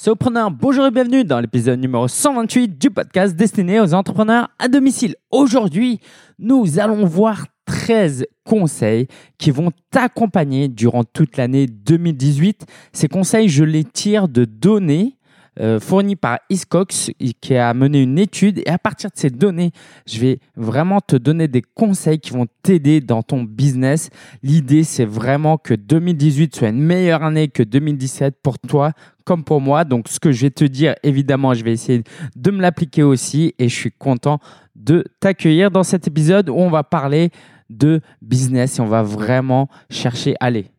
Solopreneur, bonjour et bienvenue dans l'épisode numéro 128 du podcast destiné aux entrepreneurs à domicile. Aujourd'hui, nous allons voir 13 conseils qui vont t'accompagner durant toute l'année 2018. Ces conseils, je les tire de données euh, fournies par Iscox qui a mené une étude et à partir de ces données, je vais vraiment te donner des conseils qui vont t'aider dans ton business. L'idée, c'est vraiment que 2018 soit une meilleure année que 2017 pour toi comme pour moi. Donc, ce que je vais te dire, évidemment, je vais essayer de me l'appliquer aussi et je suis content de t'accueillir dans cet épisode où on va parler de business et on va vraiment chercher, allez,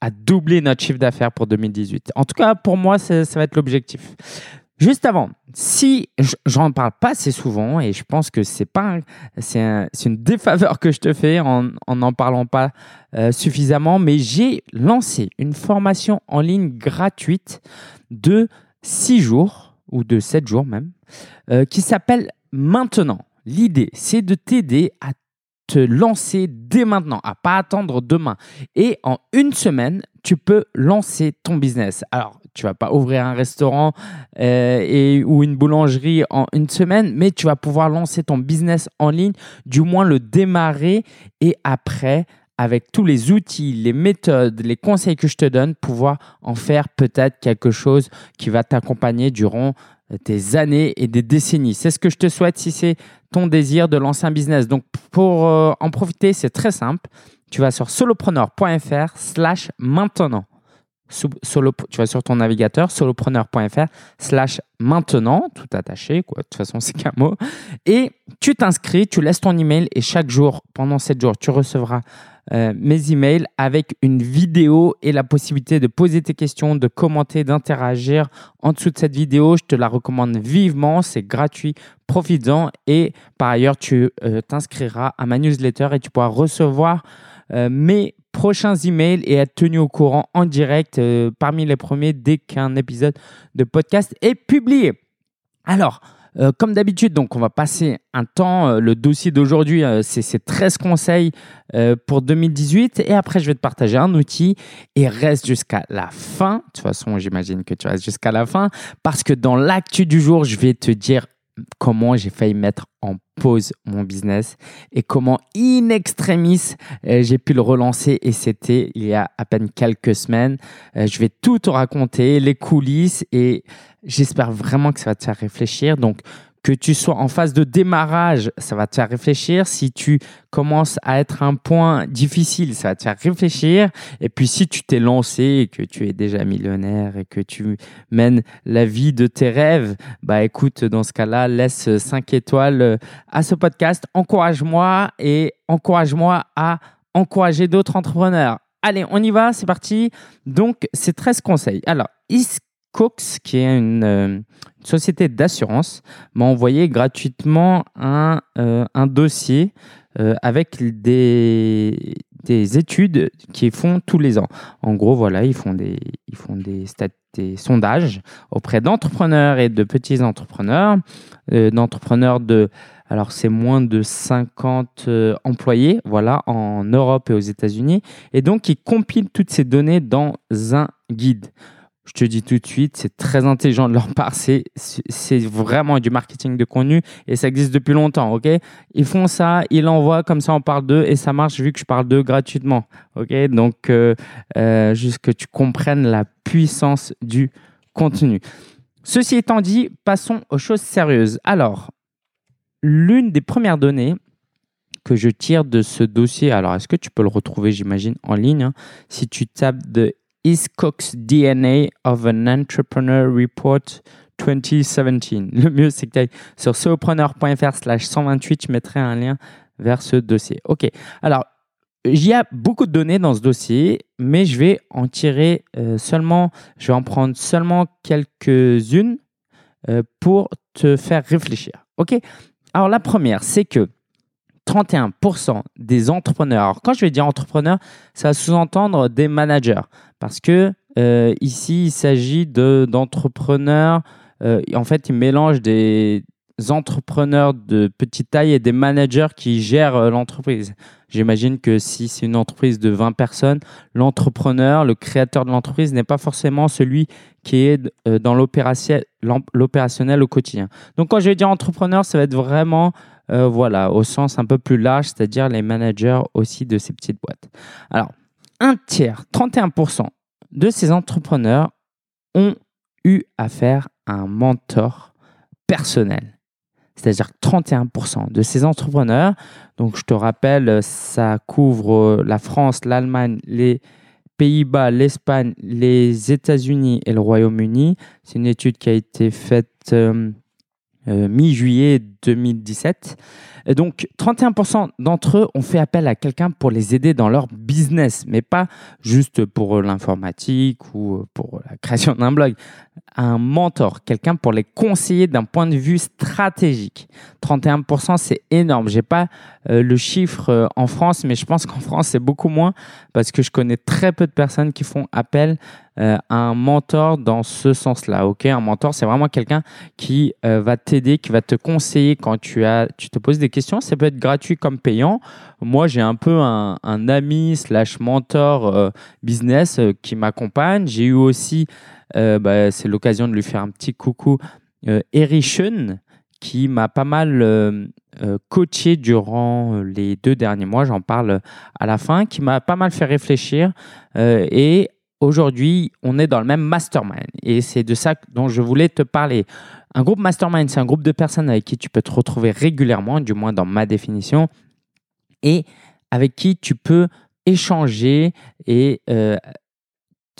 à doubler notre chiffre d'affaires pour 2018. En tout cas, pour moi, ça, va être l'objectif. Juste avant, si j'en parle pas assez souvent et je pense que c'est pas c'est une défaveur que je te fais en n'en parlant pas euh, suffisamment, mais j'ai lancé une formation en ligne gratuite de 6 jours ou de 7 jours même euh, qui s'appelle Maintenant. L'idée, c'est de t'aider à lancer dès maintenant, à pas attendre demain. Et en une semaine, tu peux lancer ton business. Alors, tu vas pas ouvrir un restaurant euh, et, ou une boulangerie en une semaine, mais tu vas pouvoir lancer ton business en ligne, du moins le démarrer et après, avec tous les outils, les méthodes, les conseils que je te donne, pouvoir en faire peut-être quelque chose qui va t'accompagner durant des années et des décennies. C'est ce que je te souhaite si c'est ton désir de lancer un business. Donc, pour euh, en profiter, c'est très simple. Tu vas sur solopreneur.fr slash maintenant. Tu vas sur ton navigateur solopreneur.fr slash maintenant, tout attaché, quoi. De toute façon, c'est qu'un mot. Et tu t'inscris, tu laisses ton email et chaque jour, pendant 7 jours, tu recevras euh, mes emails avec une vidéo et la possibilité de poser tes questions, de commenter, d'interagir en dessous de cette vidéo. Je te la recommande vivement, c'est gratuit, profitant et par ailleurs, tu euh, t'inscriras à ma newsletter et tu pourras recevoir euh, mes prochains emails et être tenu au courant en direct parmi les premiers dès qu'un épisode de podcast est publié. Alors, euh, comme d'habitude, donc on va passer un temps. Euh, le dossier d'aujourd'hui, euh, c'est 13 conseils pour 2018. Et après, je vais te partager un outil et reste jusqu'à la fin. De toute façon, j'imagine que tu restes jusqu'à la fin parce que dans l'actu du jour, je vais te dire comment j'ai failli mettre en pause mon business et comment in extremis j'ai pu le relancer et c'était il y a à peine quelques semaines. je vais tout te raconter, les coulisses et J'espère vraiment que ça va te faire réfléchir. Donc, que tu sois en phase de démarrage, ça va te faire réfléchir. Si tu commences à être un point difficile, ça va te faire réfléchir. Et puis si tu t'es lancé et que tu es déjà millionnaire et que tu mènes la vie de tes rêves, bah écoute, dans ce cas-là, laisse 5 étoiles à ce podcast. Encourage-moi et encourage-moi à encourager d'autres entrepreneurs. Allez, on y va, c'est parti. Donc, c'est 13 conseils. Alors, Cox, qui est une, euh, société d'assurance, m'a envoyé gratuitement un, euh, dossier euh, avec des, des études qu'ils font tous les ans. En gros, voilà, ils font des, des, sondages auprès d'entrepreneurs et de petits entrepreneurs, d'entrepreneurs de alors, c'est moins de 50 employés, voilà, en Europe et aux États-Unis. Et donc, ils compilent toutes ces données dans un guide. Je te dis tout de suite, c'est très intelligent de leur part. C'est, vraiment du marketing de contenu et ça existe depuis longtemps. ok? Ils font ça, ils l'envoient, comme ça on parle d'eux et ça marche vu que je parle d'eux gratuitement. ok? Donc, euh, euh, juste que tu comprennes la puissance du contenu. Ceci étant dit, passons aux choses sérieuses. Alors, l'une des premières données que je tire de ce dossier, alors est-ce que tu peux le retrouver, j'imagine, en ligne hein, Si tu tapes de Is Cox DNA of an Entrepreneur Report 2017. Le mieux, c'est que tu ailles sur solopreneur.fr slash 128, je mettrai un lien vers ce dossier. OK. Alors, il y a beaucoup de données dans ce dossier, mais je vais en tirer euh, seulement, je vais en prendre seulement quelques-unes euh, pour te faire réfléchir. OK Alors, la première, c'est que 31% des entrepreneurs, alors quand je vais dire entrepreneurs, ça va sous-entendre des managers, parce que euh, ici, il s'agit d'entrepreneurs, euh, en fait, ils mélangent des entrepreneurs de petite taille et des managers qui gèrent euh, l'entreprise. J'imagine que si c'est une entreprise de 20 personnes, l'entrepreneur, le créateur de l'entreprise n'est pas forcément celui qui est euh, dans l'opérationnel au quotidien. Donc quand je vais dire entrepreneur, ça va être vraiment euh, voilà, au sens un peu plus large, c'est-à-dire les managers aussi de ces petites boîtes. Alors, un tiers, 31% de ces entrepreneurs ont eu affaire à un mentor personnel. C'est-à-dire 31% de ces entrepreneurs, donc je te rappelle, ça couvre la France, l'Allemagne, les Pays-Bas, l'Espagne, les États-Unis et le Royaume-Uni. C'est une étude qui a été faite euh, euh, mi-juillet 2017. Donc, 31% d'entre eux ont fait appel à quelqu'un pour les aider dans leur business, mais pas juste pour l'informatique ou pour la création d'un blog. Un mentor, quelqu'un pour les conseiller d'un point de vue stratégique. 31%, c'est énorme. J'ai pas euh, le chiffre euh, en France, mais je pense qu'en France, c'est beaucoup moins parce que je connais très peu de personnes qui font appel euh, à un mentor dans ce sens-là. Ok, un mentor, c'est vraiment quelqu'un qui va t'aider, qui va te conseiller quand tu as, tu te poses des questions. Ça peut être gratuit comme payant. Moi, j'ai un peu un, ami slash mentor business qui m'accompagne. J'ai eu aussi, bah, c'est l'occasion de lui faire un petit coucou, Erichun qui m'a pas mal euh, euh, coaché durant euh, les deux derniers mois, j'en parle à la fin, qui m'a pas mal fait réfléchir. et aujourd'hui, on est dans le même mastermind. Et c'est de ça dont je voulais te parler. Un groupe mastermind, c'est un groupe de personnes avec qui tu peux te retrouver régulièrement, du moins dans ma définition, et avec qui tu peux échanger et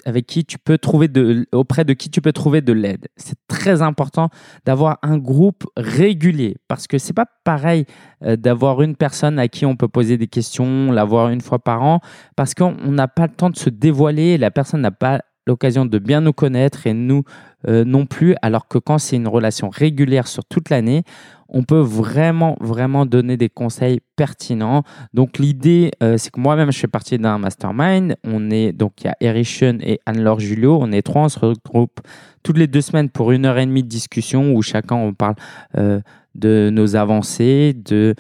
avec qui tu peux trouver de, auprès de qui tu peux trouver de l'aide. C'est très important d'avoir un groupe régulier parce que c'est pas pareil euh, d'avoir une personne à qui on peut poser des questions, l'avoir une fois par an, parce qu'on n'a pas le temps de se dévoiler, la personne n'a pas l'occasion de bien nous connaître et nous euh, non plus, alors que quand c'est une relation régulière sur toute l'année, on peut vraiment, vraiment donner des conseils pertinents. Donc, l'idée, euh, c'est que moi-même, je fais partie d'un mastermind. On est, donc, il y a Erichon et Anne-Laure Julio. On est trois, on se regroupe toutes les deux semaines pour une heure et demie de discussion où chacun, on parle euh, de nos avancées, de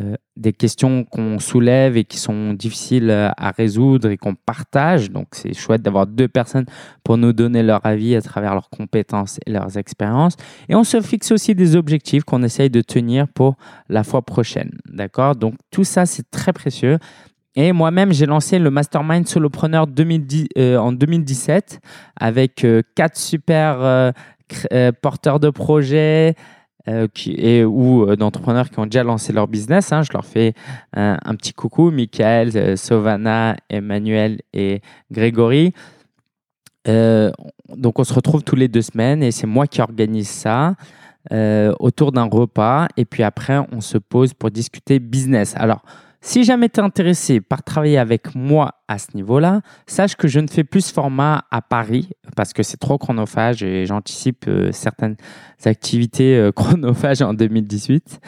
euh, des questions qu'on soulève et qui sont difficiles à résoudre et qu'on partage. Donc, c'est chouette d'avoir deux personnes pour nous donner leur avis à travers leurs compétences et leurs expériences. Et on se fixe aussi des objectifs qu'on essaye de tenir pour la fois prochaine. D'accord? Donc, tout ça, c'est très précieux. Et moi-même, j'ai lancé le Mastermind Solopreneur 2010, euh, en 2017 avec euh, quatre super porteurs de projets, euh, et, ou euh, d'entrepreneurs qui ont déjà lancé leur business. Hein. Je leur fais un, petit coucou, Michael, euh, Sovana, Emmanuel et Grégory. donc on se retrouve tous les deux semaines et c'est moi qui organise ça. autour d'un repas et puis après on se pose pour discuter business. Alors si jamais tu es intéressé par travailler avec moi à ce niveau-là, sache que je ne fais plus ce format à Paris parce que c'est trop chronophage et j'anticipe euh, certaines activités euh, chronophages en 2018.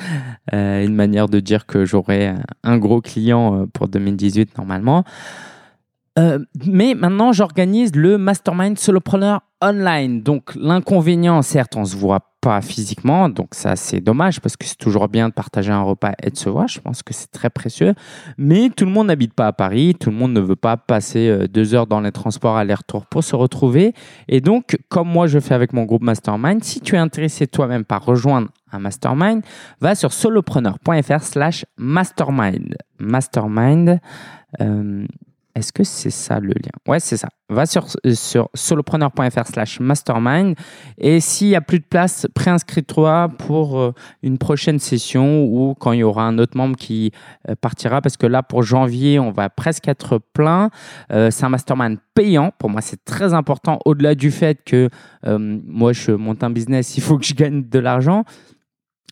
Euh, une manière de dire que j'aurai un gros client pour 2018 normalement. mais maintenant, j'organise le Mastermind Solopreneur online. Donc, l'inconvénient, certes, on se voit physiquement, donc ça c'est dommage parce que c'est toujours bien de partager un repas et de se voir, je pense que c'est très précieux, mais tout le monde n'habite pas à Paris, tout le monde ne veut pas passer euh, deux heures dans les transports aller-retour pour se retrouver, et donc comme moi je fais avec mon groupe Mastermind, si tu es intéressé toi-même par rejoindre un mastermind, va sur solopreneur.fr slash mastermind. Mastermind, euh, est-ce que c'est ça le lien? Ouais, c'est ça. Va sur, sur solopreneur.fr slash mastermind et s'il n'y a plus de place, préinscris-toi pour euh, une prochaine session ou quand il y aura un autre membre qui euh, partira parce que là, pour janvier, on va presque être plein. Euh, c'est un mastermind payant. Pour moi, c'est très important au-delà du fait que moi, je monte un business, il faut que je gagne de l'argent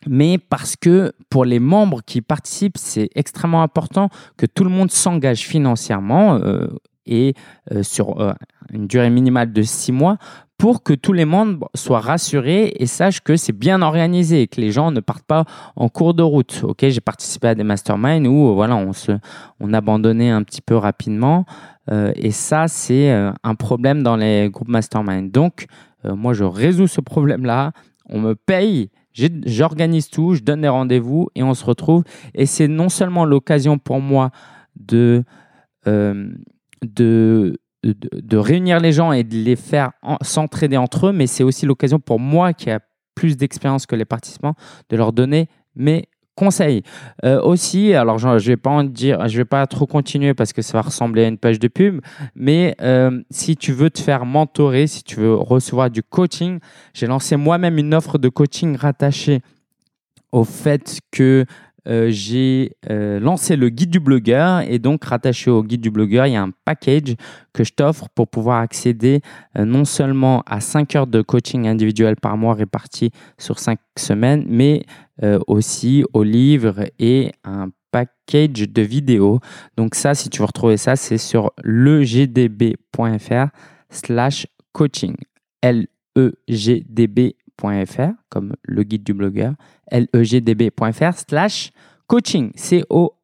mais parce que pour les membres qui participent, c'est extrêmement important que tout le monde s'engage financièrement euh, et euh, sur euh, une durée minimale de six mois pour que tous les membres soient rassurés et sachent que c'est bien organisé et que les gens ne partent pas en cours de route. Ok, j'ai participé à des masterminds où voilà, on se, on abandonnait un petit peu rapidement et ça c'est un problème dans les groupes mastermind. Donc moi je résous ce problème là. On me paye J'organise tout, je donne des rendez-vous et on se retrouve. Et c'est non seulement l'occasion pour moi de, euh, réunir les gens et de les faire s'entraider entre eux, mais c'est aussi l'occasion pour moi qui a plus d'expérience que les participants de leur donner mes conseils. Euh, aussi, alors je ne vais pas en dire, je vais pas trop continuer parce que ça va ressembler à une page de pub, mais euh, si tu veux te faire mentorer, si tu veux recevoir du coaching, j'ai lancé moi-même une offre de coaching rattachée au fait que euh, j'ai lancé le guide du blogueur et donc rattaché au guide du blogueur, il y a un package que je t'offre pour pouvoir accéder non seulement à 5 heures de coaching individuel par mois répartis sur 5 semaines, mais aussi aux livres et un package de vidéos. Donc ça, si tu veux retrouver ça, c'est sur legdb.fr slash coaching. L-E-G-D-B comme le guide du blogueur, legdb.fr slash coaching, C-O-A-C-H-I-N-G.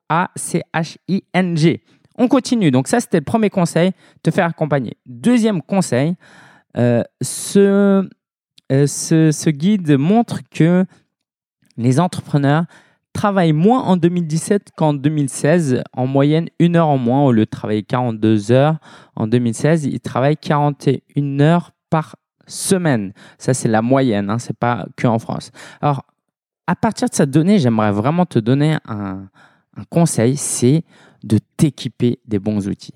On continue. Donc ça, c'était le premier conseil, te faire accompagner. Deuxième conseil, euh, euh, ce, ce, guide montre que les entrepreneurs travaillent moins en 2017 qu'en 2016, en moyenne une heure en moins, au lieu de travailler 42 heures en 2016, ils travaillent 41 heures par semaine. Ça, c'est la moyenne, hein, ce n'est pas que France. Alors, à partir de cette donnée, j'aimerais vraiment te donner un conseil, c'est de t'équiper des bons outils.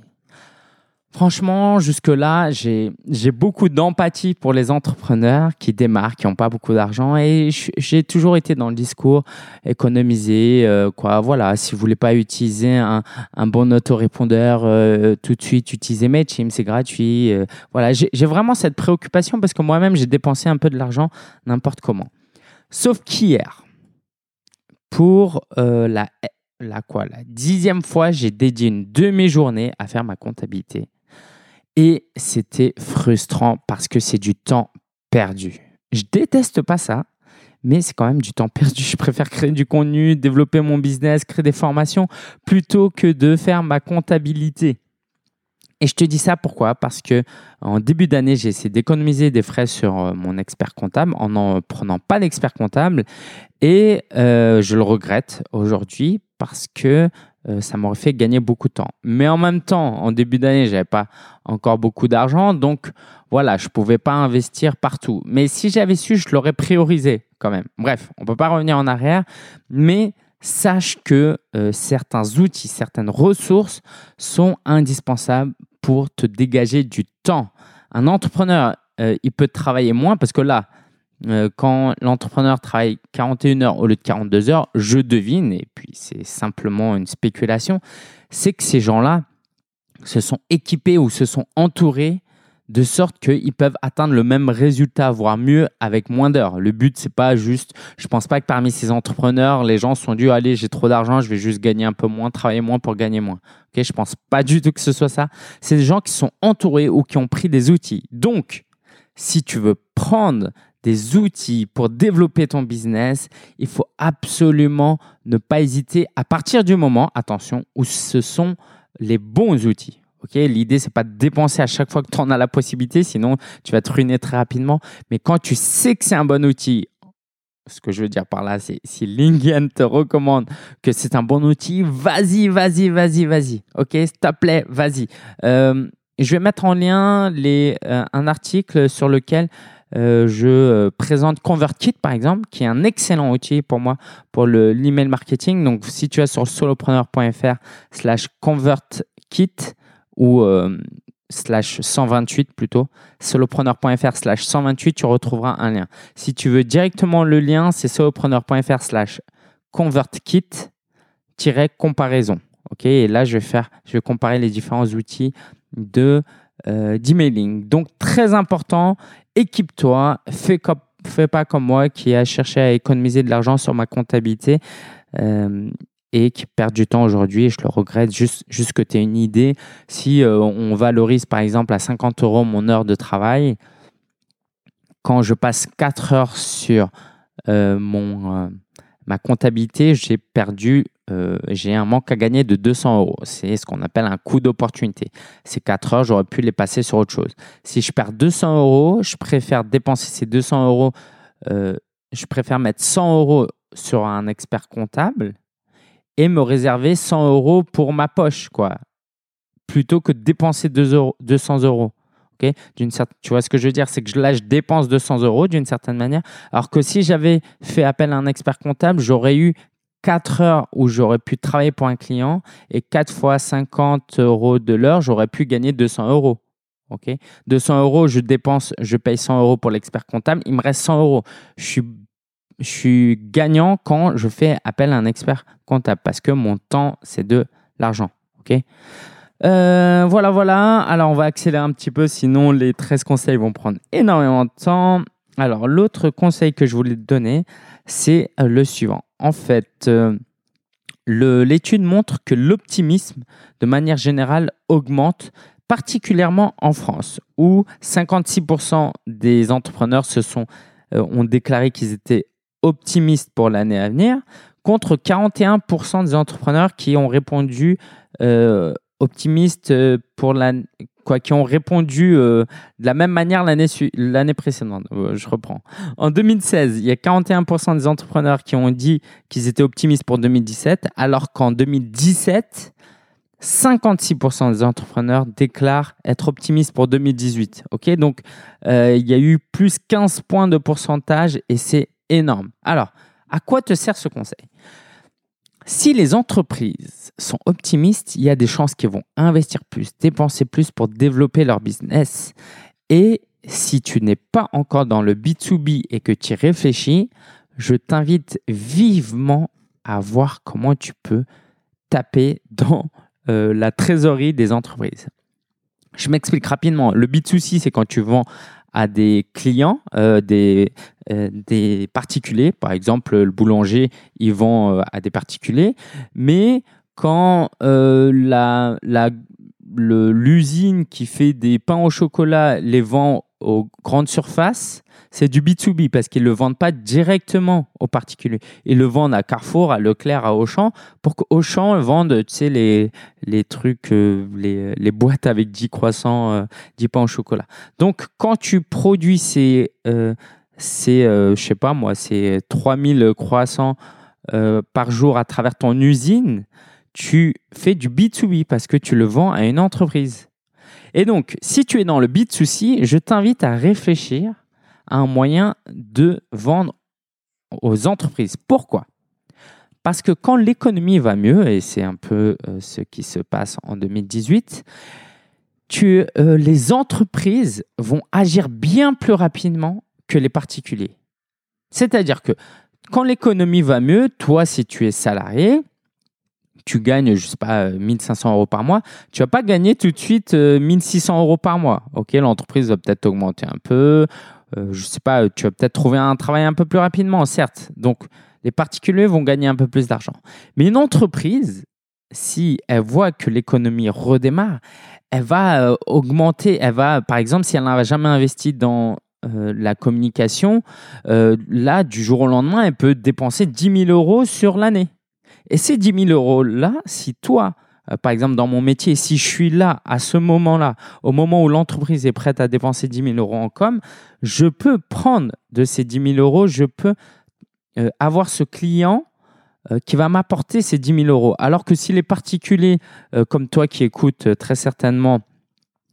Franchement, jusque-là, j'ai beaucoup d'empathie pour les entrepreneurs qui démarrent, qui n'ont pas beaucoup d'argent. Et j'ai toujours été dans le discours économiser. Euh, quoi, voilà, si vous voulez pas utiliser un, bon autorépondeur euh, tout de suite, utilisez Mailchimp, c'est gratuit. Euh, voilà, j'ai vraiment cette préoccupation parce que moi-même, j'ai dépensé un peu de l'argent n'importe comment. Sauf qu'hier, pour la, la, quoi, la dixième fois, j'ai dédié une demi-journée à faire ma comptabilité et c'était frustrant parce que c'est du temps perdu. Je déteste pas ça, mais c'est quand même du temps perdu. Je préfère créer du contenu, développer mon business, créer des formations, plutôt que de faire ma comptabilité. Et je te dis ça pourquoi? Parce que en début d'année, j'ai essayé d'économiser des frais sur euh, mon expert comptable en n'en prenant pas d'expert comptable. Et euh, je le regrette aujourd'hui parce que euh, ça m'aurait fait gagner beaucoup de temps. Mais en même temps, en début d'année, j'avais pas encore beaucoup d'argent, donc voilà, je pouvais pas investir partout. Mais si j'avais su, je l'aurais priorisé quand même. Bref, on peut pas revenir en arrière, mais sache que euh, certains outils, certaines ressources sont indispensables pour te dégager du temps. Un entrepreneur, euh, il peut travailler moins parce que là, euh, quand l'entrepreneur travaille 41 heures au lieu de 42 heures, je devine, et puis c'est simplement une spéculation, c'est que ces gens-là se sont équipés ou se sont entourés de sorte qu'ils peuvent atteindre le même résultat, voire mieux, avec moins d'heures. Le but, c'est pas juste, je pense pas que parmi ces entrepreneurs, les gens sont dû, allez, j'ai trop d'argent, je vais juste gagner un peu moins, travailler moins pour gagner moins. Ok, je pense pas du tout que ce soit ça. C'est des gens qui sont entourés ou qui ont pris des outils. Donc, si tu veux prendre des outils pour développer ton business, il faut absolument ne pas hésiter à partir du moment, attention, où ce sont les bons outils. Okay L'idée, c'est pas de dépenser à chaque fois que tu en as la possibilité, sinon tu vas te ruiner très rapidement. Mais quand tu sais que c'est un bon outil, ce que je veux dire par là, c'est si LinkedIn te recommande que c'est un bon outil, vas-y, vas-y, vas-y, vas-y. OK, s'il te plaît, vas-y. Euh, je vais mettre en lien les, euh, un article sur lequel euh, je euh, présente ConvertKit par exemple, qui est un excellent outil pour moi pour l'email marketing. Donc, si tu es sur solopreneur.fr slash ConvertKit ou euh, slash 128 plutôt, solopreneur.fr slash 128, tu retrouveras un lien. Si tu veux directement le lien, c'est solopreneur.fr slash ConvertKit-comparaison. Ok, et là, je vais faire, je vais comparer les différents outils de d'emailing. Donc, très important équipe-toi, fais, fais pas comme moi qui a cherché à économiser de l'argent sur ma comptabilité euh, et qui perd du temps aujourd'hui et je le regrette juste, juste que tu aies une idée. Si euh, on valorise par exemple à 50 euros mon heure de travail, quand je passe 4 heures sur euh, mon, ma comptabilité, j'ai perdu euh, j'ai un manque à gagner de 200 euros. C'est ce qu'on appelle un coût d'opportunité. Ces 4 heures, j'aurais pu les passer sur autre chose. Si je perds 200 euros, je préfère dépenser ces 200 euros. Euh, je préfère mettre 100 euros sur un expert comptable et me réserver 100 euros pour ma poche, quoi, plutôt que de dépenser 200 euros. D'une tu vois ce que je veux dire, c'est que là, je dépense 200 euros d'une certaine manière, alors que si j'avais fait appel à un expert comptable, j'aurais eu 4 heures où j'aurais pu travailler pour un client et 4 fois 50 euros de l'heure, j'aurais pu gagner 200 euros. Ok, 200 euros, je dépense, je paye 100 euros pour l'expert comptable, il me reste 100 euros. Je suis, je suis gagnant quand je fais appel à un expert comptable parce que mon temps, c'est de l'argent. Ok, euh, voilà, voilà. Alors, on va accélérer un petit peu, sinon les 13 conseils vont prendre énormément de temps. Alors, l'autre conseil que je voulais te donner, c'est euh, le suivant. En fait, euh, l'étude montre que l'optimisme, de manière générale, augmente particulièrement en France, où 56% des entrepreneurs se sont, ont déclaré qu'ils étaient optimistes pour l'année à venir, contre 41% des entrepreneurs qui ont répondu optimistes euh, pour la, quoi, qui ont répondu euh, de la même manière l'année, l'année précédente. Euh, je reprends. En 2016, il y a 41% des entrepreneurs qui ont dit qu'ils étaient optimistes pour 2017, alors qu'en 2017, 56% des entrepreneurs déclarent être optimistes pour 2018. Ok, donc il y a eu plus 15 points de pourcentage et c'est énorme. Alors, à quoi te sert ce conseil? Si les entreprises sont optimistes, il y a des chances qu'elles vont investir plus, dépenser plus pour développer leur business. Et si tu n'es pas encore dans le B2B et que tu y réfléchis, je t'invite vivement à voir comment tu peux taper dans euh, la trésorerie des entreprises. Je m'explique rapidement. Le B2C, c'est quand tu vends à des clients, euh, des, euh, des particuliers. Par exemple, le boulanger, ils vend euh, à des particuliers. Mais quand la, l'usine qui fait des pains au chocolat les vend aux grandes surfaces, c'est du B2B parce qu'ils ne le vendent pas directement aux particuliers. Ils le vendent à Carrefour, à Leclerc, à Auchan, pour qu'Auchan vende tu sais, les, les trucs, euh, les, les, boîtes avec 10 croissants, euh, 10 pains au chocolat. Donc, quand tu produis ces, euh, ces euh, je sais pas moi, ces 3000 croissants par jour à travers ton usine, tu fais du B2B parce que tu le vends à une entreprise. Et donc, si tu es dans le B2C, je t'invite à réfléchir un moyen de vendre aux entreprises. Pourquoi? Parce que quand l'économie va mieux, et c'est un peu euh, ce qui se passe en 2018, tu, euh, les entreprises vont agir bien plus rapidement que les particuliers. C'est-à-dire que quand l'économie va mieux, toi, si tu es salarié, tu gagnes, je sais pas, 1500 euros par mois, tu vas pas gagner tout de suite 1600 euh, euros par mois. Ok, l'entreprise va peut-être augmenter un peu euh, je sais pas, tu vas peut-être trouver un travail un peu plus rapidement, certes. Donc, les particuliers vont gagner un peu plus d'argent. Mais une entreprise, si elle voit que l'économie redémarre, elle va euh, augmenter, elle va, par exemple, si elle n'a jamais investi dans euh, la communication, là, du jour au lendemain, elle peut dépenser 10 000 euros sur l'année. Et ces 10 000 euros-là, si toi, euh, par exemple, dans mon métier, si je suis là à ce moment-là, au moment où l'entreprise est prête à dépenser 10 000 euros en com, je peux prendre de ces 10 000 euros, je peux euh, avoir ce client euh, qui va m'apporter ces 10 000 euros. Alors que si les particuliers comme toi qui écoutes très certainement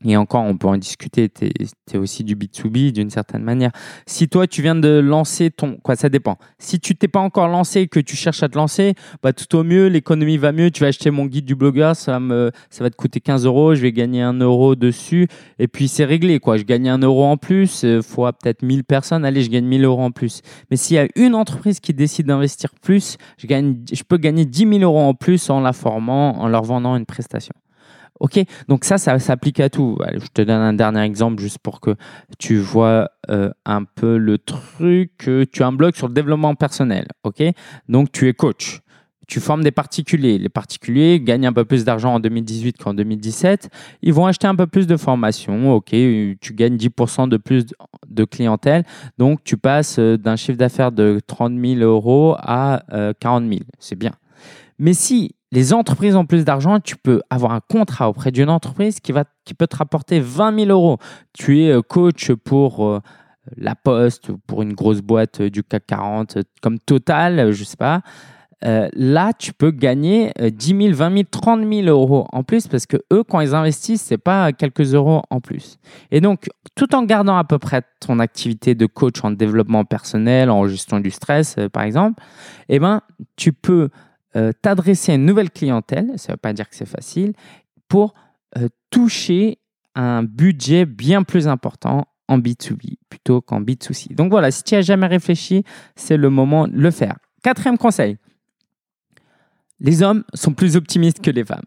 et encore, on peut en discuter, tu es, aussi du B2B d'une certaine manière. Si toi, tu viens de lancer ton... Quoi, ça dépend. Si tu t'es pas encore lancé, que tu cherches à te lancer, bah, tout au mieux, l'économie va mieux, tu vas acheter mon guide du blogueur, ça va, me, ça va te coûter 15 euros, je vais gagner un euro dessus, et puis c'est réglé. quoi. Je gagne un euro en plus, euh, fois peut-être 1000 personnes, allez, je gagne 1000 euros en plus. Mais s'il y a une entreprise qui décide d'investir plus, je, gagne, je peux gagner 10 000 euros en plus en la formant, en leur vendant une prestation. OK Donc ça, ça s'applique à tout. je te donne un dernier exemple juste pour que tu vois euh, un peu le truc. Tu as un blog sur le développement personnel. OK? Donc tu es coach. Tu formes des particuliers. Les particuliers gagnent un peu plus d'argent en 2018 qu'en 2017. Ils vont acheter un peu plus de formation. OK, tu gagnes 10% de plus de clientèle. Donc, tu passes euh, d'un chiffre d'affaires de 30 000 euros à 40 euh, 000. C'est bien. Mais si les entreprises ont plus d'argent, tu peux avoir un contrat auprès d'une entreprise qui, va, peut te rapporter 20 000 euros. Tu es euh, coach pour euh, La Poste ou pour une grosse boîte du CAC 40 comme Total, je sais pas. là, tu peux gagner 10 000, 20 000, 30 000 euros en plus parce que eux, quand ils investissent, c'est pas quelques euros en plus. Et donc, tout en gardant à peu près ton activité de coach en développement personnel, en gestion du stress, par exemple, eh ben, tu peux t'adresser à une nouvelle clientèle. Ça ne veut pas dire que c'est facile pour toucher un budget bien plus important en B2B plutôt qu'en B2C. Donc voilà, si tu as jamais réfléchi, c'est le moment de le faire. Quatrième conseil. Les hommes sont plus optimistes que les femmes.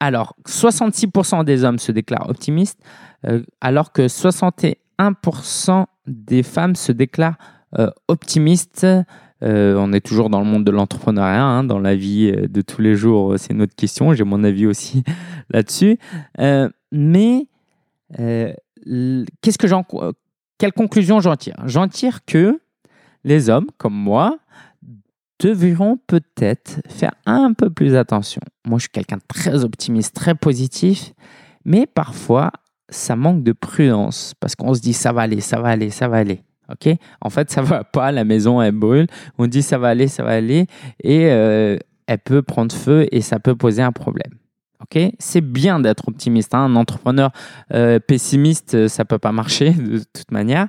Alors, 66% des hommes se déclarent optimistes, euh, alors que 61% des femmes se déclarent euh, optimistes. Euh, on est toujours dans le monde de l'entrepreneuriat, hein, dans la vie de tous les jours, c'est notre question. J'ai mon avis aussi là-dessus. mais qu'est-ce que j'en, quelle conclusion j'en tire? J'en tire que les hommes, comme moi, devront peut-être faire un peu plus attention. Moi, je suis quelqu'un de très optimiste, très positif, mais parfois, ça manque de prudence parce qu'on se dit ça va aller, ça va aller, ça va aller. Ok En fait, ça va pas, la maison elle brûle. On dit ça va aller, ça va aller, et euh, elle peut prendre feu et ça peut poser un problème. Ok, c'est bien d'être optimiste. Hein. Un entrepreneur euh, pessimiste, ça peut pas marcher de toute manière.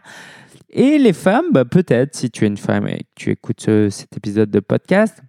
Et les femmes, bah, peut-être, si tu es une femme et que tu écoutes euh, cet épisode de podcast,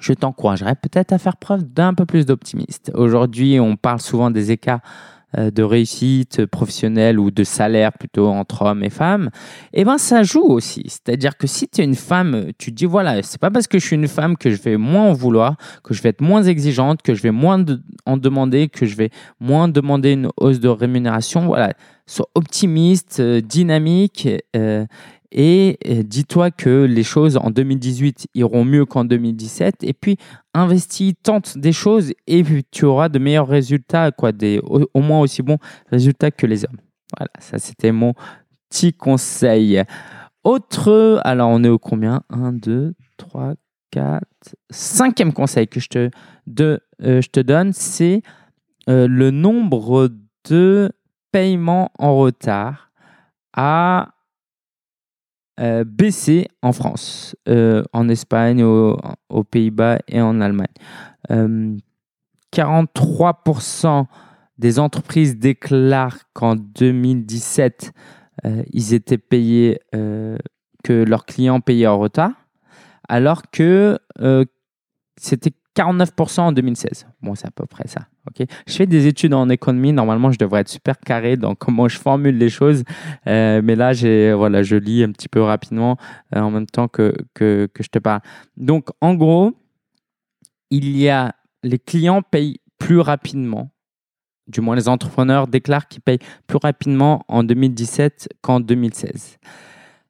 je t'encouragerais peut-être à faire preuve d'un peu plus d'optimisme. Aujourd'hui, on parle souvent des écarts euh, de réussite professionnelle ou de salaire plutôt entre hommes et femmes, eh ben ça joue aussi. C'est-à-dire que si tu es une femme, tu te dis voilà, c'est pas parce que je suis une femme que je vais moins en vouloir, que je vais être moins exigeante, que je vais moins en demander, que je vais moins demander une hausse de rémunération. Voilà, sois optimiste, euh, dynamique. Euh, et dis-toi que les choses en 2018 iront mieux qu'en 2017. Et puis, investis, tente des choses et tu auras de meilleurs résultats, quoi, des, au, moins aussi bons résultats que les hommes. Voilà, ça c'était mon petit conseil. Autre, alors on est au combien? 1, 2, 3, 4, cinquième conseil que je te, de, euh, je te donne, c'est euh, le nombre de paiements en retard à euh, baissé en France, euh, en Espagne, aux Pays-Bas et en Allemagne. 43% euh, des entreprises déclarent qu'en 2017, ils étaient payés, que leurs clients payaient en retard, alors que c'était 49% en 2016. Bon, c'est à peu près ça. ok? Je fais des études en économie. Normalement, je devrais être super carré dans comment je formule les choses. Euh, mais là, voilà, je lis un petit peu rapidement euh, en même temps que, que, que, je te parle. Donc, en gros, il y a les clients payent plus rapidement. Du moins, les entrepreneurs déclarent qu'ils payent plus rapidement en 2017 qu'en 2016.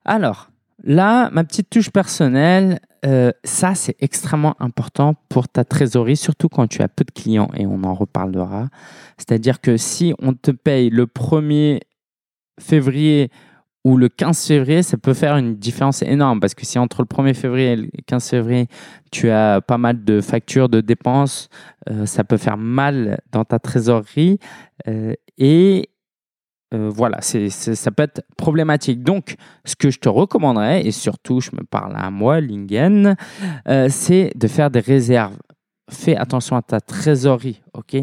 Alors, là, ma petite touche personnelle, euh, ça, c'est extrêmement important pour ta trésorerie, surtout quand tu as peu de clients et on en reparlera. C'est-à-dire que si on te paye le 1er février ou le 15 février, ça peut faire une différence énorme parce que si entre le 1er février et le 15 février, tu as pas mal de factures, de dépenses, euh, ça peut faire mal dans ta trésorerie. Euh, et euh, voilà, ça peut être problématique. Donc, ce que je te recommanderais, et surtout, je me parle à moi, Lingen, euh, c'est de faire des réserves. Fais attention à ta trésorerie, ok?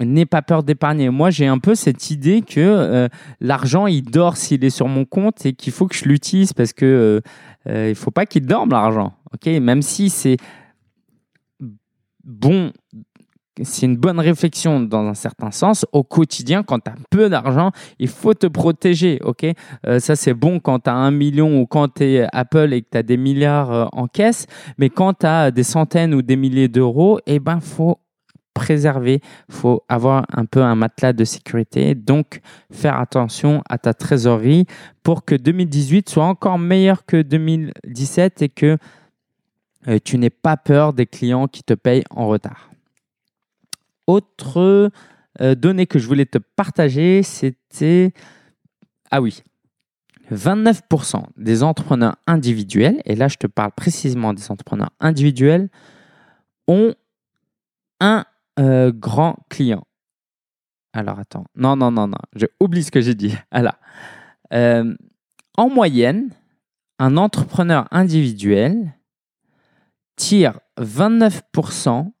N'aie pas peur d'épargner. Moi, j'ai un peu cette idée que euh, l'argent, il dort s'il est sur mon compte et qu'il faut que je l'utilise parce que il ne faut pas qu'il dorme l'argent, ok? Même si c'est bon c'est une bonne réflexion dans un certain sens. Au quotidien, quand tu as peu d'argent, il faut te protéger. ok? Euh, ça, c'est bon quand tu as un million ou quand tu es Apple et que tu as des milliards euh, en caisse. Mais quand tu as des centaines ou des milliers d'euros, eh ben, faut préserver, faut avoir un peu un matelas de sécurité. Donc, faire attention à ta trésorerie pour que 2018 soit encore meilleur que 2017 et que euh, tu n'aies pas peur des clients qui te payent en retard. Autre euh, donnée que je voulais te partager, c'était... Ah oui, 29% des entrepreneurs individuels, et là je te parle précisément des entrepreneurs individuels, ont un euh, grand client. Alors attends, non, non, non, non, j'ai oublié ce que j'ai dit. Alors, En moyenne, un entrepreneur individuel tire 29%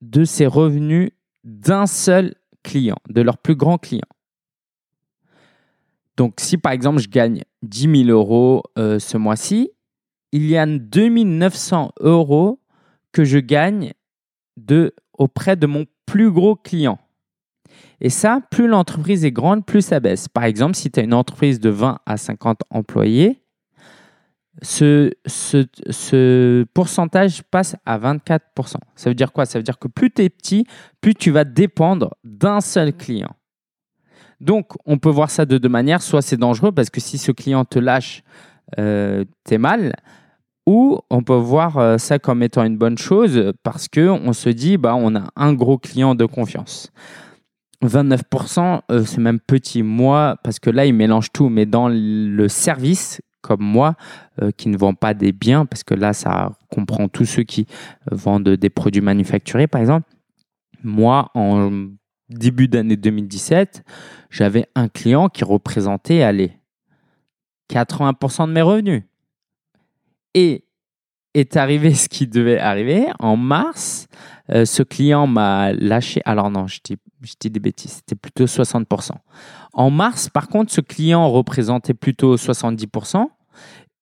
de ses revenus d'un seul client, de leur plus grand client. Donc, si par exemple je gagne 10 000 euros euh, ce mois-ci, il y a 2 900 euros que je gagne auprès de mon plus gros client. Et ça, plus l'entreprise est grande, plus ça baisse. Par exemple, si tu as une entreprise de 20 à 50 employés, ce, ce, pourcentage passe à 24%. Ça veut dire quoi? Ça veut dire que plus tu es petit, plus tu vas dépendre d'un seul client. Donc, on peut voir ça de deux manières. Soit c'est dangereux parce que si ce client te lâche, euh, tu es mal. Ou on peut voir euh, ça comme étant une bonne chose parce qu'on se dit, bah, on a un gros client de confiance. 29%, euh, c'est même petit. Moi, parce que là, il mélange tout, mais dans le service, comme moi, euh, qui ne vend pas des biens, parce que là, ça comprend tous ceux qui vendent des produits manufacturés, par exemple. Moi, en début d'année 2017, j'avais un client qui représentait, allez, 80% de mes revenus. Et est arrivé ce qui devait arriver. En mars, euh, ce client m'a lâché. Alors non, je dis, je dis des bêtises, c'était plutôt 60%. En mars, par contre, ce client représentait plutôt 70%.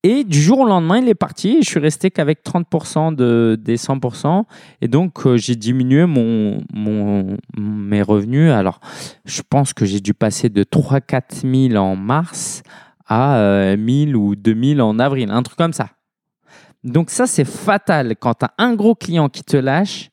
Et du jour au lendemain, il est parti et je suis resté qu'avec 30% de, des 100%. Et donc, euh, j'ai diminué mon, mon, mes revenus. Alors, je pense que j'ai dû passer de 3-4 000 en mars à euh, 1000 ou 2000 en avril, un truc comme ça. Donc ça, c'est fatal quand tu as un gros client qui te lâche.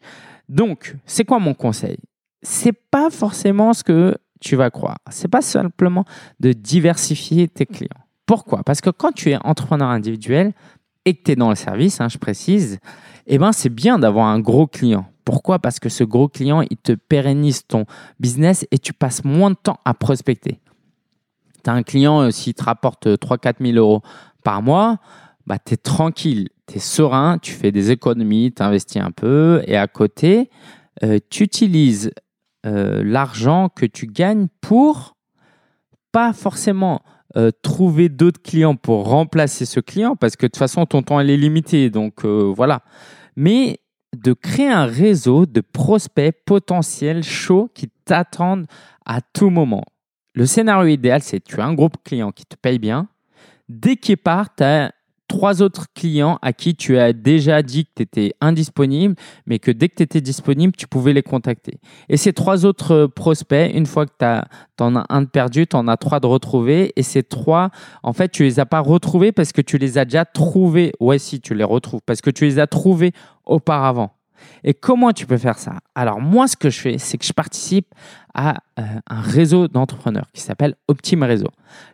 Donc, c'est quoi mon conseil? C'est pas forcément ce que tu vas croire. C'est pas simplement de diversifier tes clients. Pourquoi? Parce que quand tu es entrepreneur individuel et que tu es dans le service, hein, je précise, eh ben, c'est bien d'avoir un gros client. Pourquoi? Parce que ce gros client, il te pérennise ton business et tu passes moins de temps à prospecter. Tu as un client, euh, s'il te rapporte 3-4 000 euros par mois, bah, tu es tranquille, tu es serein, tu fais des économies, tu investis un peu et à côté, euh, tu utilises euh, l'argent que tu gagnes pour pas forcément euh, trouver d'autres clients pour remplacer ce client parce que de toute façon, ton temps est limité. Donc voilà. Mais de créer un réseau de prospects potentiels chauds qui t'attendent à tout moment. Le scénario idéal, c'est tu as un groupe client qui te paye bien. Dès qu'il part, tu as trois autres clients à qui tu as déjà dit que tu étais indisponible, mais que dès que tu étais disponible, tu pouvais les contacter. Et ces trois autres prospects, une fois que tu en as un de perdu, tu en as trois de retrouvés. Et ces trois, en fait, tu les as pas retrouvés parce que tu les as déjà trouvés. Ouais, si, tu les retrouves parce que tu les as trouvés auparavant. Et comment tu peux faire ça? Alors moi, ce que je fais, c'est que je participe à euh, un réseau d'entrepreneurs qui s'appelle Optime Réseau.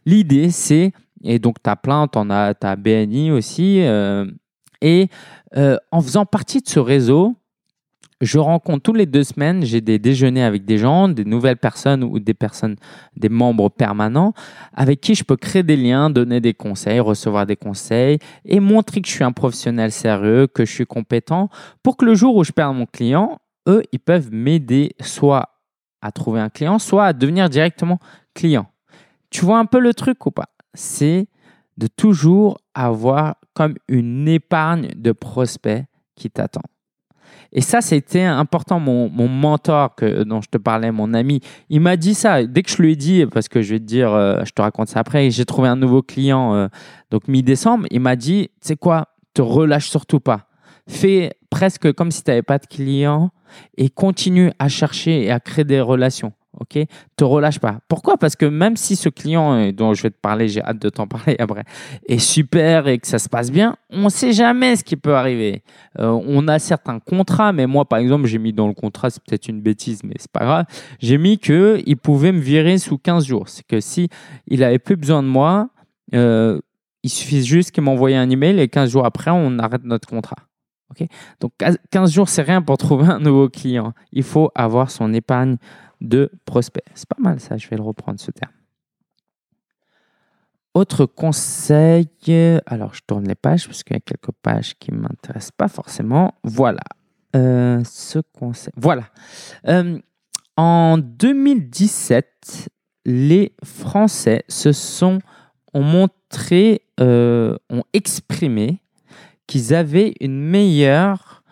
L'idée, c'est et donc, tu as plein, tu as, as, BNI aussi. Euh, et euh, en faisant partie de ce réseau, je rencontre tous les deux semaines, j'ai des déjeuners avec des gens, des nouvelles personnes ou des personnes, des membres permanents avec qui je peux créer des liens, donner des conseils, recevoir des conseils et montrer que je suis un professionnel sérieux, que je suis compétent pour que le jour où je perds mon client, eux, ils peuvent m'aider soit à trouver un client, soit à devenir directement client. Tu vois un peu le truc ou pas? C'est de toujours avoir comme une épargne de prospects qui t'attend. Et ça, c'était important. Mon, mentor que, dont je te parlais, mon ami, il m'a dit ça. Dès que je lui ai dit, parce que je vais te dire, euh, je te raconte ça après, j'ai trouvé un nouveau client, euh, donc mi-décembre, il m'a dit, tu sais quoi, te relâche surtout pas. Fais presque comme si tu n'avais pas de client et continue à chercher et à créer des relations ok Te relâche pas. Pourquoi? Parce que même si ce client euh, dont je vais te parler, j'ai hâte de t'en parler après, est super et que ça se passe bien, on ne sait jamais ce qui peut arriver. Euh, on a certains contrats, mais moi, par exemple, j'ai mis dans le contrat, c'est peut-être une bêtise, mais c'est pas grave. J'ai mis que il pouvait me virer sous 15 jours. C'est que si il avait plus besoin de moi, euh, il suffit juste qu'il m'envoie un email et 15 jours après, on arrête notre contrat. ok? Donc 15 jours, c'est rien pour trouver un nouveau client. Il faut avoir son épargne de prospect. C'est pas mal ça, je vais le reprendre ce terme. Autre conseil, alors je tourne les pages parce qu'il y a quelques pages qui ne m'intéressent pas forcément. Voilà, euh, ce conseil. Voilà. Euh, en 2017, les Français se sont ont montré, euh, ont exprimé qu'ils avaient une meilleure,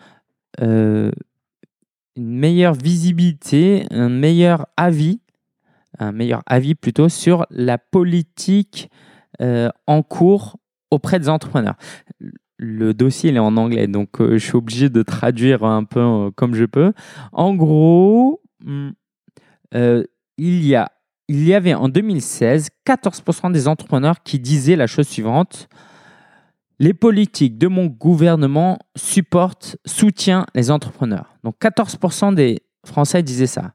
une meilleure visibilité, un meilleur avis, un meilleur avis plutôt sur la politique euh, en cours auprès des entrepreneurs. Le dossier est en anglais, donc je suis obligé de traduire un peu comme je peux. En gros, hmm, il y avait en 2016 14% des entrepreneurs qui disaient la chose suivante les politiques de mon gouvernement supportent, soutiennent les entrepreneurs. Donc 14% des Français disaient ça.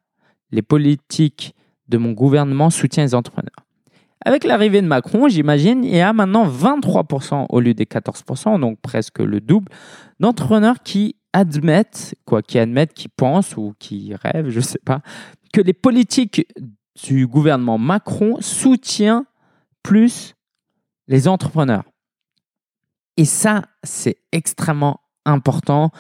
Les politiques de mon gouvernement soutiennent les entrepreneurs. Avec l'arrivée de Macron, j'imagine, il y a maintenant 23% au lieu des 14%, donc presque le double, d'entrepreneurs qui admettent, quoi, qui admettent, qui pensent ou qui rêvent, je ne sais pas, que les politiques du gouvernement Macron soutient plus les entrepreneurs. Et ça, c'est extrêmement important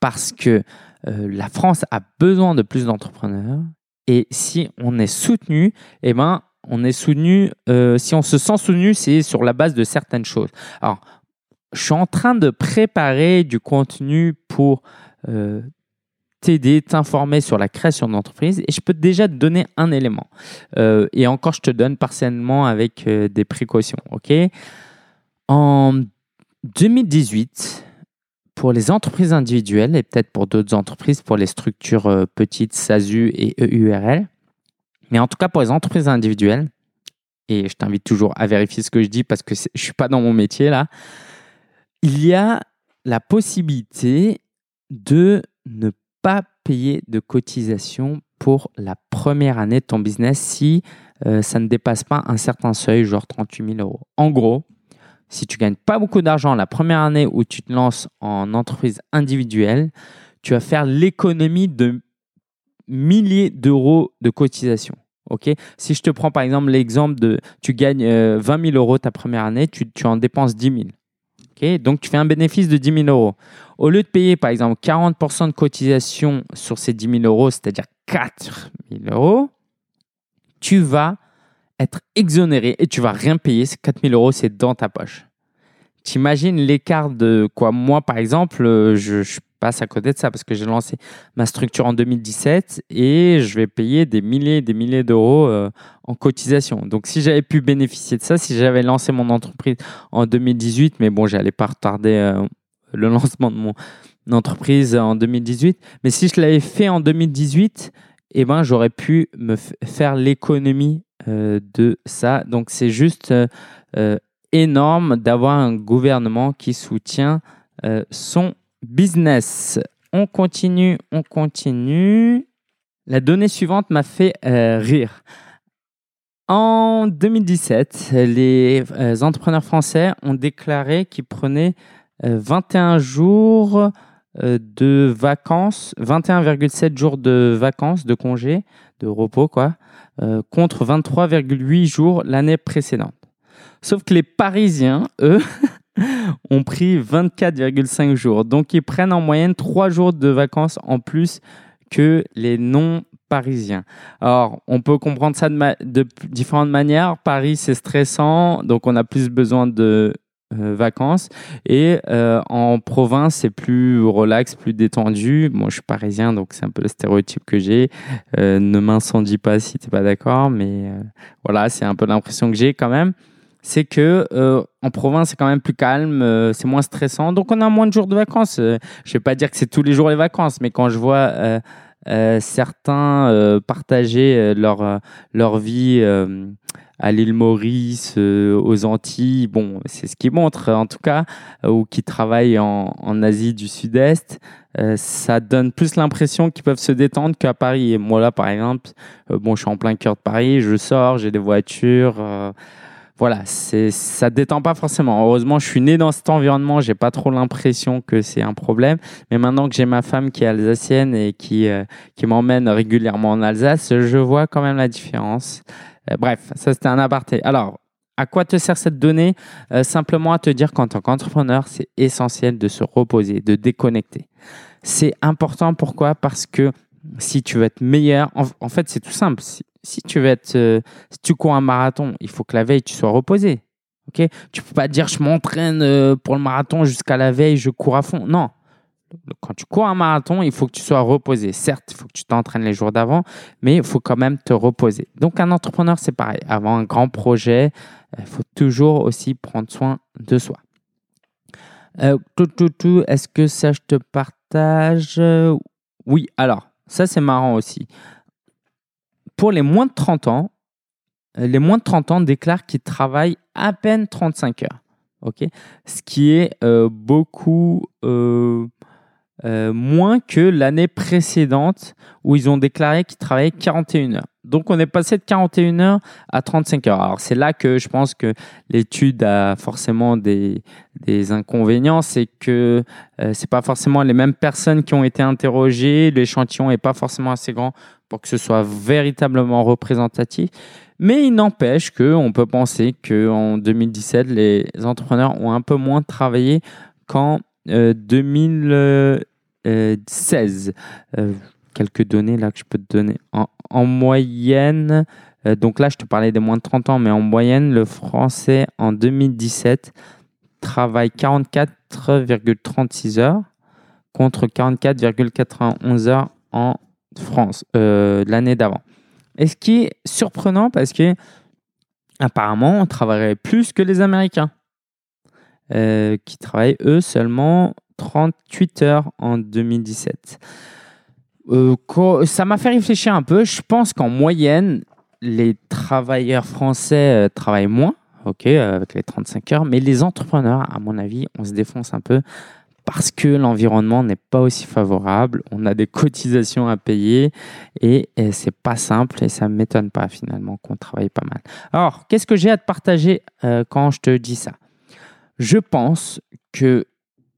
parce que euh, la France a besoin de plus d'entrepreneurs. Et si on est soutenu, eh ben, on est soutenu. Euh, si on se sent soutenu, c'est sur la base de certaines choses. Alors, je suis en train de préparer du contenu pour euh, t'aider, t'informer sur la création d'entreprise et je peux déjà te donner un élément. Et encore, je te donne partiellement avec des précautions. ok? En 2018, pour les entreprises individuelles et peut-être pour d'autres entreprises, pour les structures euh, petites, SASU et EURL, mais en tout cas pour les entreprises individuelles, et je t'invite toujours à vérifier ce que je dis parce que je ne suis pas dans mon métier là, il y a la possibilité de ne pas payer de cotisation pour la première année de ton business si euh, ça ne dépasse pas un certain seuil, genre 38 000 euros. En gros, si tu gagnes pas beaucoup d'argent la première année où tu te lances en entreprise individuelle, tu vas faire l'économie de milliers d'euros de cotisation. ok? Si je te prends par exemple l'exemple de tu gagnes 20 euh, 000 euros ta première année, tu, en dépenses 10 000. Donc, tu fais un bénéfice de 10 000 euros. Au lieu de payer, par exemple, 40% de cotisation sur ces 10 000 euros, c'est-à-dire 4 000 euros, tu vas être exonéré et tu vas rien payer. Ces 4 000 euros, c'est dans ta poche. T'imagines l'écart de quoi? Moi, par exemple, je, je passe à côté de ça parce que j'ai lancé ma structure en 2017 et je vais payer des milliers et des milliers d'euros euh, en cotisation. Donc si j'avais pu bénéficier de ça, si j'avais lancé mon entreprise en 2018, mais bon, j'allais pas retarder euh, le lancement de mon entreprise en 2018, mais si je l'avais fait en 2018, eh ben, j'aurais pu me faire l'économie euh, de ça. Donc c'est juste énorme d'avoir un gouvernement qui soutient son business. On continue, on continue. La donnée suivante m'a fait euh, rire. En 2017, les euh, entrepreneurs français ont déclaré qu'ils prenaient 21 euh, jours de vacances, 21,7 jours de vacances, de congés, de repos, quoi, contre 23,8 jours l'année précédente. Sauf que les Parisiens, eux, ont pris 24,5 jours. Donc, ils prennent en moyenne 3 jours de vacances en plus que les non-parisiens. Alors, on peut comprendre ça de, différentes manières. Paris, c'est stressant, donc on a plus besoin de euh, vacances. Et euh, en province, c'est plus relax, plus détendu. Moi, je suis parisien, donc c'est un peu le stéréotype que j'ai. Euh, ne m'incendie pas si tu n'es pas d'accord, mais voilà, c'est un peu l'impression que j'ai quand même c'est que en province c'est quand même plus calme, c'est moins stressant, donc on a moins de jours de vacances. Je vais pas dire que c'est tous les jours les vacances, mais quand je vois certains partager leur leur vie à l'île Maurice, aux Antilles, bon, c'est ce qui montre en tout cas, ou qui travaillent en, en Asie du Sud-Est, ça donne plus l'impression qu'ils peuvent se détendre qu'à Paris. Et moi là, par exemple, bon, je suis en plein cœur de Paris, je sors, j'ai des voitures voilà, c'est ça détend pas forcément. Heureusement, je suis né dans cet environnement, j'ai pas trop l'impression que c'est un problème. Mais maintenant que j'ai ma femme qui est alsacienne et qui euh, qui m'emmène régulièrement en Alsace, je vois quand même la différence. Euh, bref, ça c'était un aparté. Alors, à quoi te sert cette donnée? Euh, Simplement à te dire qu'en tant qu'entrepreneur, c'est essentiel de se reposer, de déconnecter. C'est important pourquoi? Parce que si tu veux être meilleur, en, fait, c'est tout simple. Si, tu veux être, euh, si tu cours un marathon, il faut que la veille tu sois reposé. Ok, tu peux pas dire je m'entraîne euh, pour le marathon jusqu'à la veille, je cours à fond. Non. Quand tu cours un marathon, il faut que tu sois reposé. Certes, il faut que tu t'entraînes les jours d'avant, mais il faut quand même te reposer. Donc, un entrepreneur, c'est pareil. Avant un grand projet, il faut toujours aussi prendre soin de soi. Euh, tout, tout, tout, Est-ce que ça, je te partage? Oui, alors, ça, c'est marrant aussi. Pour les moins de 30 ans, les moins de 30 ans déclarent qu'ils travaillent à peine 35 heures. Ce qui est euh, beaucoup euh, euh, moins que l'année précédente où ils ont déclaré qu'ils travaillaient 41 heures. Donc on est passé de 41 heures à 35 heures. Alors c'est là que je pense que l'étude a forcément des, des inconvénients, c'est que euh, c'est pas forcément les mêmes personnes qui ont été interrogées, l'échantillon est pas forcément assez grand pour que ce soit véritablement représentatif. Mais il n'empêche qu'on peut penser qu'en 2017, les entrepreneurs ont un peu moins travaillé qu'en 2016. Euh, euh, quelques données là que je peux te donner. En, moyenne, euh, donc là je te parlais des moins de 30 ans, mais en moyenne, le français en 2017 travaille 44,36 heures contre 44,91 heures en France l'année d'avant. Et ce qui est surprenant parce que apparemment, on travaillerait plus que les Américains, euh, qui travaillent eux seulement 38 heures en 2017. Euh, ça m'a fait réfléchir un peu. Je pense qu'en moyenne, les travailleurs français euh, travaillent moins, ok, avec les 35 heures, mais les entrepreneurs, à mon avis, on se défonce un peu parce que l'environnement n'est pas aussi favorable, on a des cotisations à payer et, c'est pas simple et ça ne m'étonne pas finalement qu'on travaille pas mal. Alors, qu'est-ce que j'ai à te partager euh, quand je te dis ça? Je pense que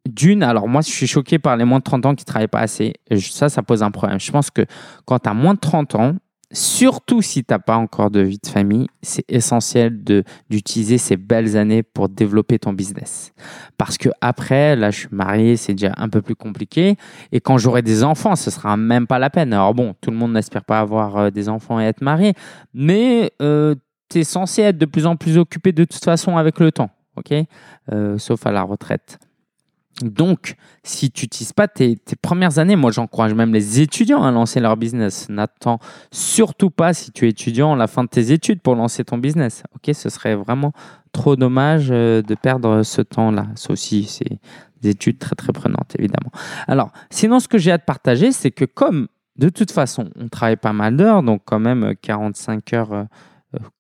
d'une, alors moi je suis choqué par les moins de 30 ans qui ne travaillent pas assez. Ça, ça pose un problème. Je pense que quand tu as moins de 30 ans, Surtout si tu n'as pas encore de vie de famille, c'est essentiel d'utiliser ces belles années pour développer ton business. Parce que après, là, je suis marié, c'est déjà un peu plus compliqué. Et quand j'aurai des enfants, ce sera même pas la peine. Alors bon, tout le monde n'espère pas avoir euh, des enfants et être marié, mais euh, tu es censé être de plus en plus occupé de toute façon avec le temps, ok? Euh, Sauf à la retraite. Donc, si tu n'utilises pas tes, premières années, moi j'encourage même les étudiants à lancer leur business. N'attends surtout pas, si tu es étudiant, la fin de tes études pour lancer ton business. Ok, ce serait vraiment trop dommage euh, de perdre ce temps-là. Ça aussi, c'est des études très très prenantes, évidemment. Alors, sinon, ce que j'ai à te partager, c'est que comme de toute façon, on travaille pas mal d'heures, donc quand même 45 heures euh,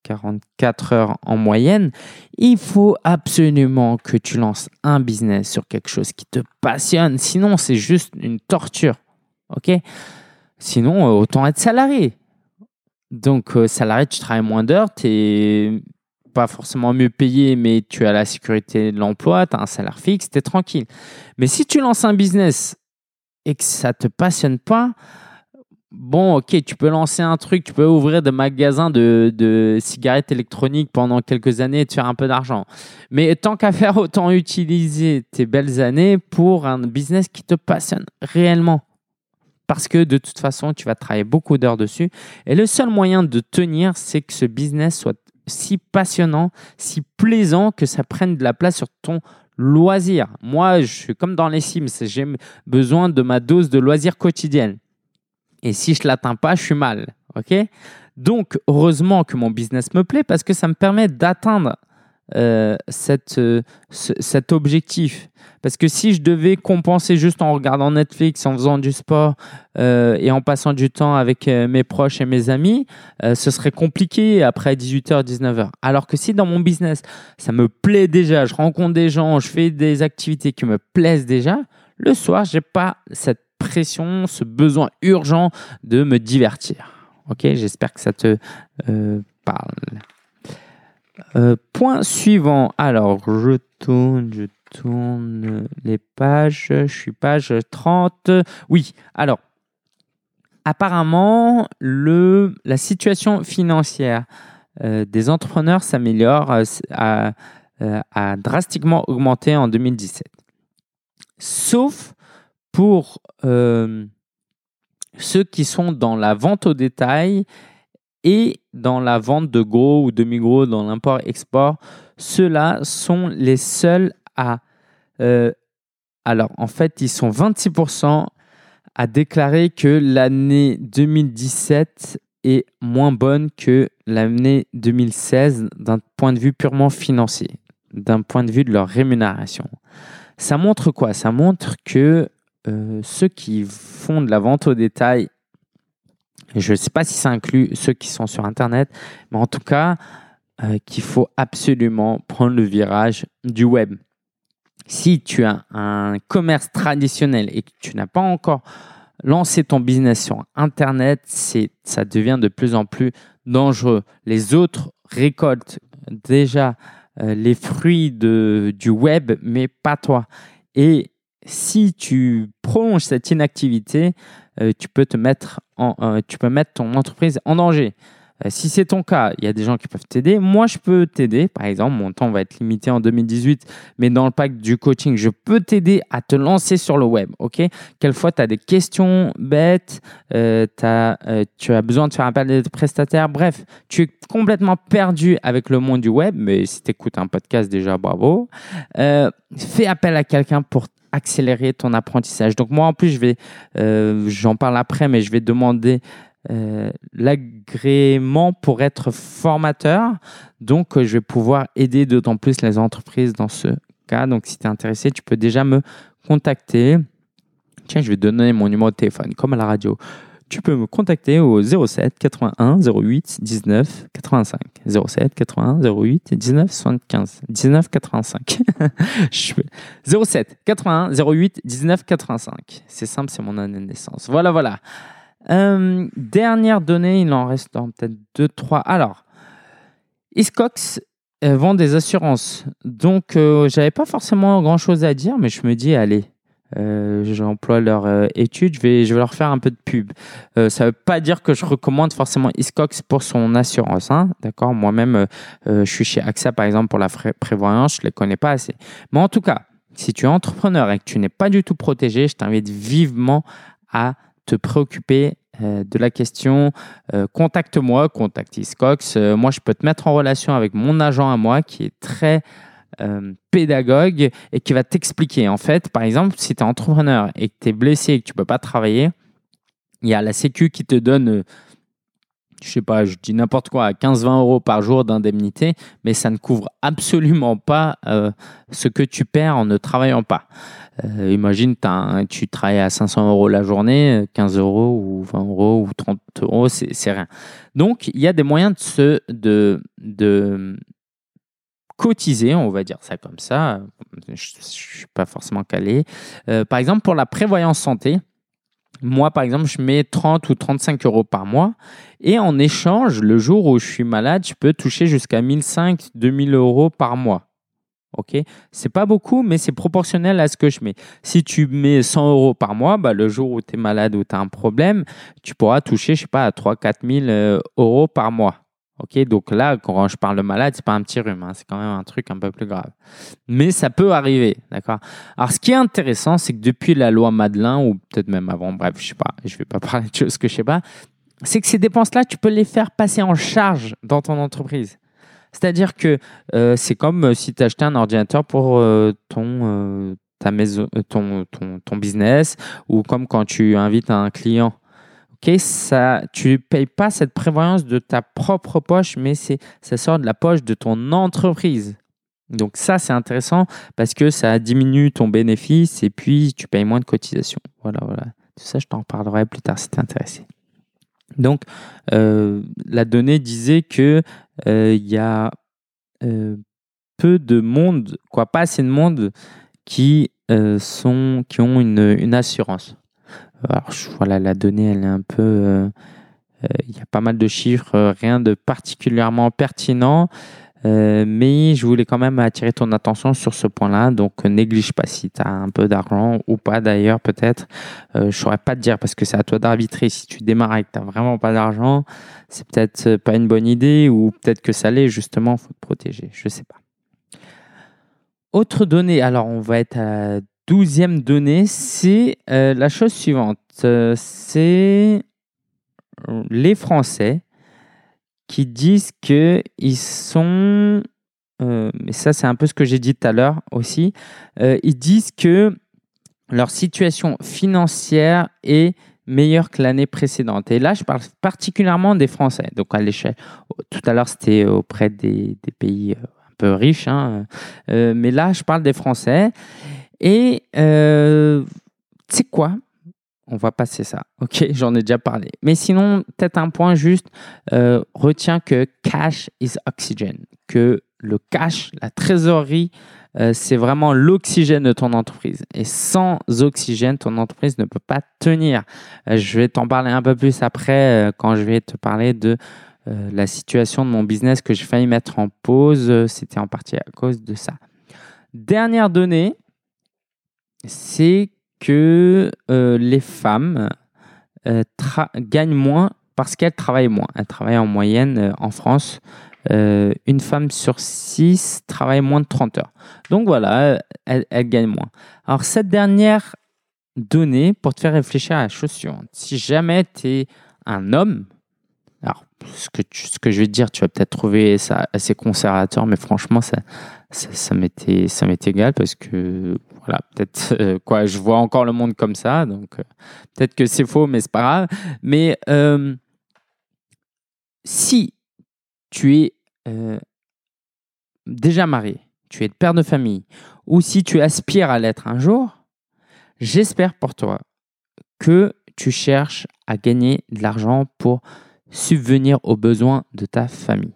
44 heures en moyenne, il faut absolument que tu lances un business sur quelque chose qui te passionne. Sinon, c'est juste une torture. OK? Sinon, euh, autant être salarié. Donc, euh, salarié, tu travailles moins d'heures, tu n'es pas forcément mieux payé, mais tu as la sécurité de l'emploi, tu as un salaire fixe, tu es tranquille. Mais si tu lances un business et que ça ne te passionne pas, bon, ok, tu peux lancer un truc, tu peux ouvrir des magasins de, cigarettes électroniques pendant quelques années et te faire un peu d'argent. Mais tant qu'à faire, autant utiliser tes belles années pour un business qui te passionne réellement. Parce que de toute façon, tu vas travailler beaucoup d'heures dessus. Et le seul moyen de tenir, c'est que ce business soit si passionnant, si plaisant que ça prenne de la place sur ton loisir. Moi, je suis comme dans les Sims, j'ai besoin de ma dose de loisir quotidienne. Et si je ne l'atteins pas, je suis mal. OK? Donc, heureusement que mon business me plaît parce que ça me permet d'atteindre euh, euh, cet objectif. Parce que si je devais compenser juste en regardant Netflix, en faisant du sport euh, et en passant du temps avec mes proches et mes amis, ce serait compliqué après 18h, 19h. Alors que si dans mon business, ça me plaît déjà, je rencontre des gens, je fais des activités qui me plaisent déjà, le soir, je n'ai pas cette pression, ce besoin urgent de me divertir. Ok, j'espère que ça te euh, parle. Euh, point suivant. Alors, je tourne, je tourne les pages. Je suis page 30. Oui, alors, apparemment, le, la situation financière euh, des entrepreneurs s'améliore, a, a, drastiquement augmenté en 2017. Sauf pour euh, ceux qui sont dans la vente au détail et dans la vente de gros ou demi-gros, dans l'import-export, ceux-là sont les seuls à... Euh, alors, en fait, ils sont 26% à déclarer que l'année 2017 est moins bonne que l'année 2016 d'un point de vue purement financier, d'un point de vue de leur rémunération. Ça montre quoi? Ça montre que euh, ceux qui font de la vente au détail, je ne sais pas si ça inclut ceux qui sont sur Internet, mais en tout cas, euh, qu'il faut absolument prendre le virage du web. Si tu as un commerce traditionnel et que tu n'as pas encore lancé ton business sur Internet, ça devient de plus en plus dangereux. Les autres récoltent déjà euh, les fruits du web, mais pas toi. Et si tu prolonges cette inactivité, euh, tu, peux te mettre en, euh, tu peux mettre ton entreprise en danger. Euh, si c'est ton cas, il y a des gens qui peuvent t'aider. Moi, je peux t'aider. Par exemple, mon temps va être limité en 2018, mais dans le pack du coaching, je peux t'aider à te lancer sur le web. OK? Quelquefois, tu as des questions bêtes, euh, tu as besoin de faire appel à des prestataires. Bref, tu es complètement perdu avec le monde du web, mais si tu écoutes un podcast, déjà, bravo. fais appel à quelqu'un pour accélérer ton apprentissage. Donc moi, en plus, je vais, j'en parle après, mais je vais demander euh, l'agrément pour être formateur. Donc, euh, je vais pouvoir aider d'autant plus les entreprises dans ce cas. Donc, si tu es intéressé, tu peux déjà me contacter. Tiens, je vais donner mon numéro de téléphone, comme à la radio. Tu peux me contacter au 07 81 08 19 85. 07 81 08 19 75. 19 85. 07 81 08 19 85. C'est simple, c'est mon année de naissance. Voilà, voilà. Euh, dernière donnée, il en reste peut-être deux, trois. Alors, Iscox euh, vend des assurances. Donc, euh, j'avais pas forcément grand-chose à dire, mais je me dis, allez, j'emploie leur étude, je vais, je vais leur faire un peu de pub. ça ne veut pas dire que je recommande forcément Iscox pour son assurance. Hein, D'accord? Moi-même, je suis chez AXA, par exemple, pour la prévoyance, je ne les connais pas assez. Mais en tout cas, si tu es entrepreneur et que tu n'es pas du tout protégé, je t'invite vivement à te préoccuper euh, de la question, euh, contacte-moi, contacte Iscox. Euh, moi, je peux te mettre en relation avec mon agent à moi qui est très pédagogue et qui va t'expliquer. En fait, par exemple, si tu es entrepreneur et que tu es blessé et que tu ne peux pas travailler, il y a la Sécu qui te donne je sais pas, je dis n'importe quoi, 15-20 euros par jour d'indemnité, mais ça ne couvre absolument pas euh, ce que tu perds en ne travaillant pas. Euh, imagine, tu travailles à 500 euros la journée, 15 euros ou 20 euros ou 30 euros, c'est rien. Donc, il y a des moyens de, se, de, de cotiser, on va dire ça comme ça. Je ne suis pas forcément calé. Euh, par exemple, pour la prévoyance santé, moi, par exemple, je mets 30 ou 35 euros par mois. Et en échange, le jour où je suis malade, je peux toucher jusqu'à 1500, 2000 euros par mois. OK? C'est pas beaucoup, mais c'est proportionnel à ce que je mets. Si tu mets 100 euros par mois, bah, le jour où tu es malade ou tu as un problème, tu pourras toucher, je sais pas, 3 4 000 euros par mois. Ok, donc là, quand je parle de malade, c'est pas un petit rhume, hein, c'est quand même un truc un peu plus grave. Mais ça peut arriver, d'accord? Alors, ce qui est intéressant, c'est que depuis la loi Madelin ou peut-être même avant, bref, je sais pas, je vais pas parler de choses que je sais pas, c'est que ces dépenses-là, tu peux les faire passer en charge dans ton entreprise. C'est-à-dire que euh, c'est comme euh, si tu achetais un ordinateur pour euh, ton, ta maison, ton, ton, ton business ou comme quand tu invites un client ça, tu ne payes pas cette prévoyance de ta propre poche, mais c'est, ça sort de la poche de ton entreprise. Donc ça, c'est intéressant parce que ça diminue ton bénéfice et puis tu payes moins de cotisations. Voilà, voilà. Tout ça, je t'en parlerai plus tard si tu es intéressé. Donc, euh, la donnée disait qu'il euh, il y a euh, peu de monde, quoi, pas assez de monde qui, sont, qui ont une assurance. Alors, voilà, la donnée, elle est un peu. Euh, euh, il y a pas mal de chiffres, euh, rien de particulièrement pertinent. mais je voulais quand même attirer ton attention sur ce point-là. Donc, néglige pas si tu as un peu d'argent ou pas d'ailleurs, peut-être. je ne saurais pas te dire parce que c'est à toi d'arbitrer. Si tu démarres et que tu n'as vraiment pas d'argent, c'est peut-être pas une bonne idée ou peut-être que ça l'est, justement, faut te protéger. Je ne sais pas. Autre donnée, alors on va être à douzième donnée, c'est euh, la chose suivante. Euh, c'est les Français qui disent qu'ils sont, euh, mais ça c'est un peu ce que j'ai dit tout à l'heure aussi, ils disent que leur situation financière est meilleure que l'année précédente. Et là, je parle particulièrement des Français. Donc à l'échelle, tout à l'heure c'était auprès des, des, pays un peu riches, hein. mais là je parle des Français. Et tu sais quoi? On va passer ça. Ok, j'en ai déjà parlé. Mais sinon, peut-être un point juste, euh, retiens que cash is oxygen, que le cash, la trésorerie, euh, c'est vraiment l'oxygène de ton entreprise. Et sans oxygène, ton entreprise ne peut pas tenir. Euh, je vais t'en parler un peu plus après quand je vais te parler de la situation de mon business que j'ai failli mettre en pause. C'était en partie à cause de ça. Dernière donnée, c'est que euh, les femmes euh, gagnent moins parce qu'elles travaillent moins. Elles travaillent en moyenne euh, en France. une femme sur six travaille moins de 30 heures. Donc voilà, elle, elle gagne moins. Alors cette dernière donnée, pour te faire réfléchir à la chose suivante, si jamais tu es un homme, alors ce que, ce que je vais te dire, tu vas peut-être trouver ça assez conservateur, mais franchement, ça, ça, ça m'est égal parce que voilà, peut-être euh, quoi, je vois encore le monde comme ça, donc euh, peut-être que c'est faux, mais c'est pas grave. Mais euh, si tu es déjà marié, tu es père de famille, ou si tu aspires à l'être un jour, j'espère pour toi que tu cherches à gagner de l'argent pour subvenir aux besoins de ta famille.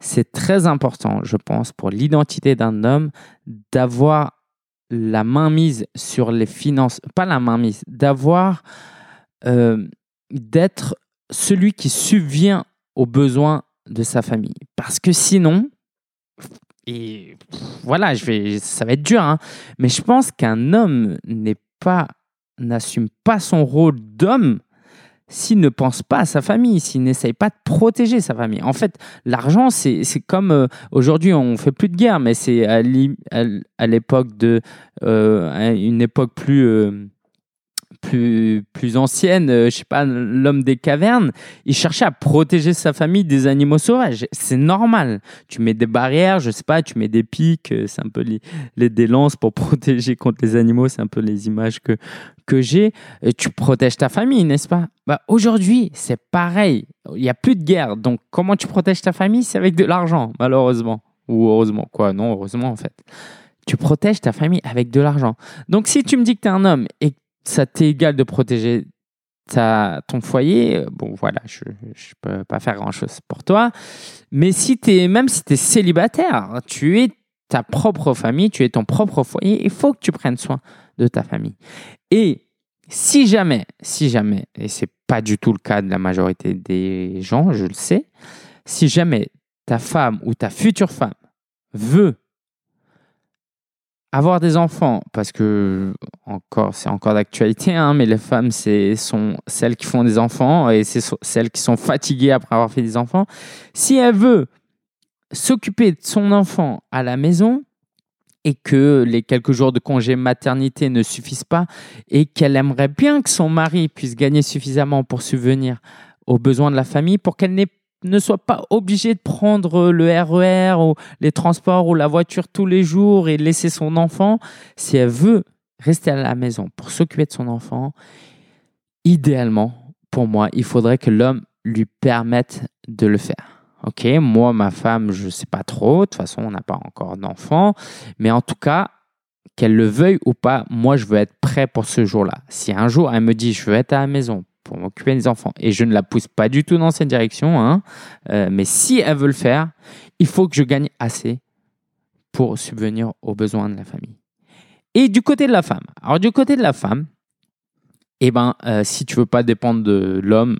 C'est très important, je pense, pour l'identité d'un homme d'avoir la main mise sur les finances, pas la main mise, d'avoir, euh, d'être celui qui subvient aux besoins de sa famille. Parce que sinon, et voilà, je vais, ça va être dur, hein, mais je pense qu'un homme n'est pas, n'assume pas son rôle d'homme s'il ne pense pas à sa famille, s'il n'essaye pas de protéger sa famille. En fait, l'argent, c'est comme euh, aujourd'hui, on fait plus de guerre, mais c'est à l'époque de euh, une époque plus euh, plus, plus ancienne, euh, je sais pas, l'homme des cavernes, il cherchait à protéger sa famille des animaux sauvages. C'est normal. Tu mets des barrières, je sais pas, tu mets des pics, euh, c'est un peu les, les des lances pour protéger contre les animaux, c'est un peu les images que, que j'ai. Tu protèges ta famille, n'est-ce pas? Bah, Aujourd'hui, c'est pareil. Il n'y a plus de guerre. Donc, comment tu protèges ta famille? C'est avec de l'argent, malheureusement. Ou heureusement. Quoi? Non, heureusement, en fait. Tu protèges ta famille avec de l'argent. Donc, si tu me dis que tu es un homme et ça t'est égal de protéger ton foyer, bon voilà, je ne peux pas faire grand-chose pour toi. Mais si es, même si tu es célibataire, tu es ta propre famille, tu es ton propre foyer, il faut que tu prennes soin de ta famille. Et si jamais, si jamais, et c'est pas du tout le cas de la majorité des gens, je le sais, si jamais ta femme ou ta future femme veut avoir des enfants, parce que encore, c'est encore d'actualité, hein, mais les femmes, c'est sont celles qui font des enfants et c'est celles qui sont fatiguées après avoir fait des enfants. Si elle veut s'occuper de son enfant à la maison et que les quelques jours de congé maternité ne suffisent pas et qu'elle aimerait bien que son mari puisse gagner suffisamment pour subvenir aux besoins de la famille, pour qu'elle n'ait ne soit pas obligé de prendre le RER e ou les transports ou la voiture tous les jours et laisser son enfant, si elle veut rester à la maison pour s'occuper de son enfant, idéalement, pour moi, il faudrait que l'homme lui permette de le faire. Ok, moi, ma femme, je ne sais pas trop. De toute façon, on n'a pas encore d'enfant. Mais en tout cas, qu'elle le veuille ou pas, moi, je veux être prêt pour ce jour-là. Si un jour, elle me dit, je veux être à la maison pour m'occuper des enfants. Et je ne la pousse pas du tout dans cette direction. Hein. Euh, mais si elle veut le faire, il faut que je gagne assez pour subvenir aux besoins de la famille. Et du côté de la femme. Alors du côté de la femme, eh ben, euh, si tu veux pas dépendre de l'homme,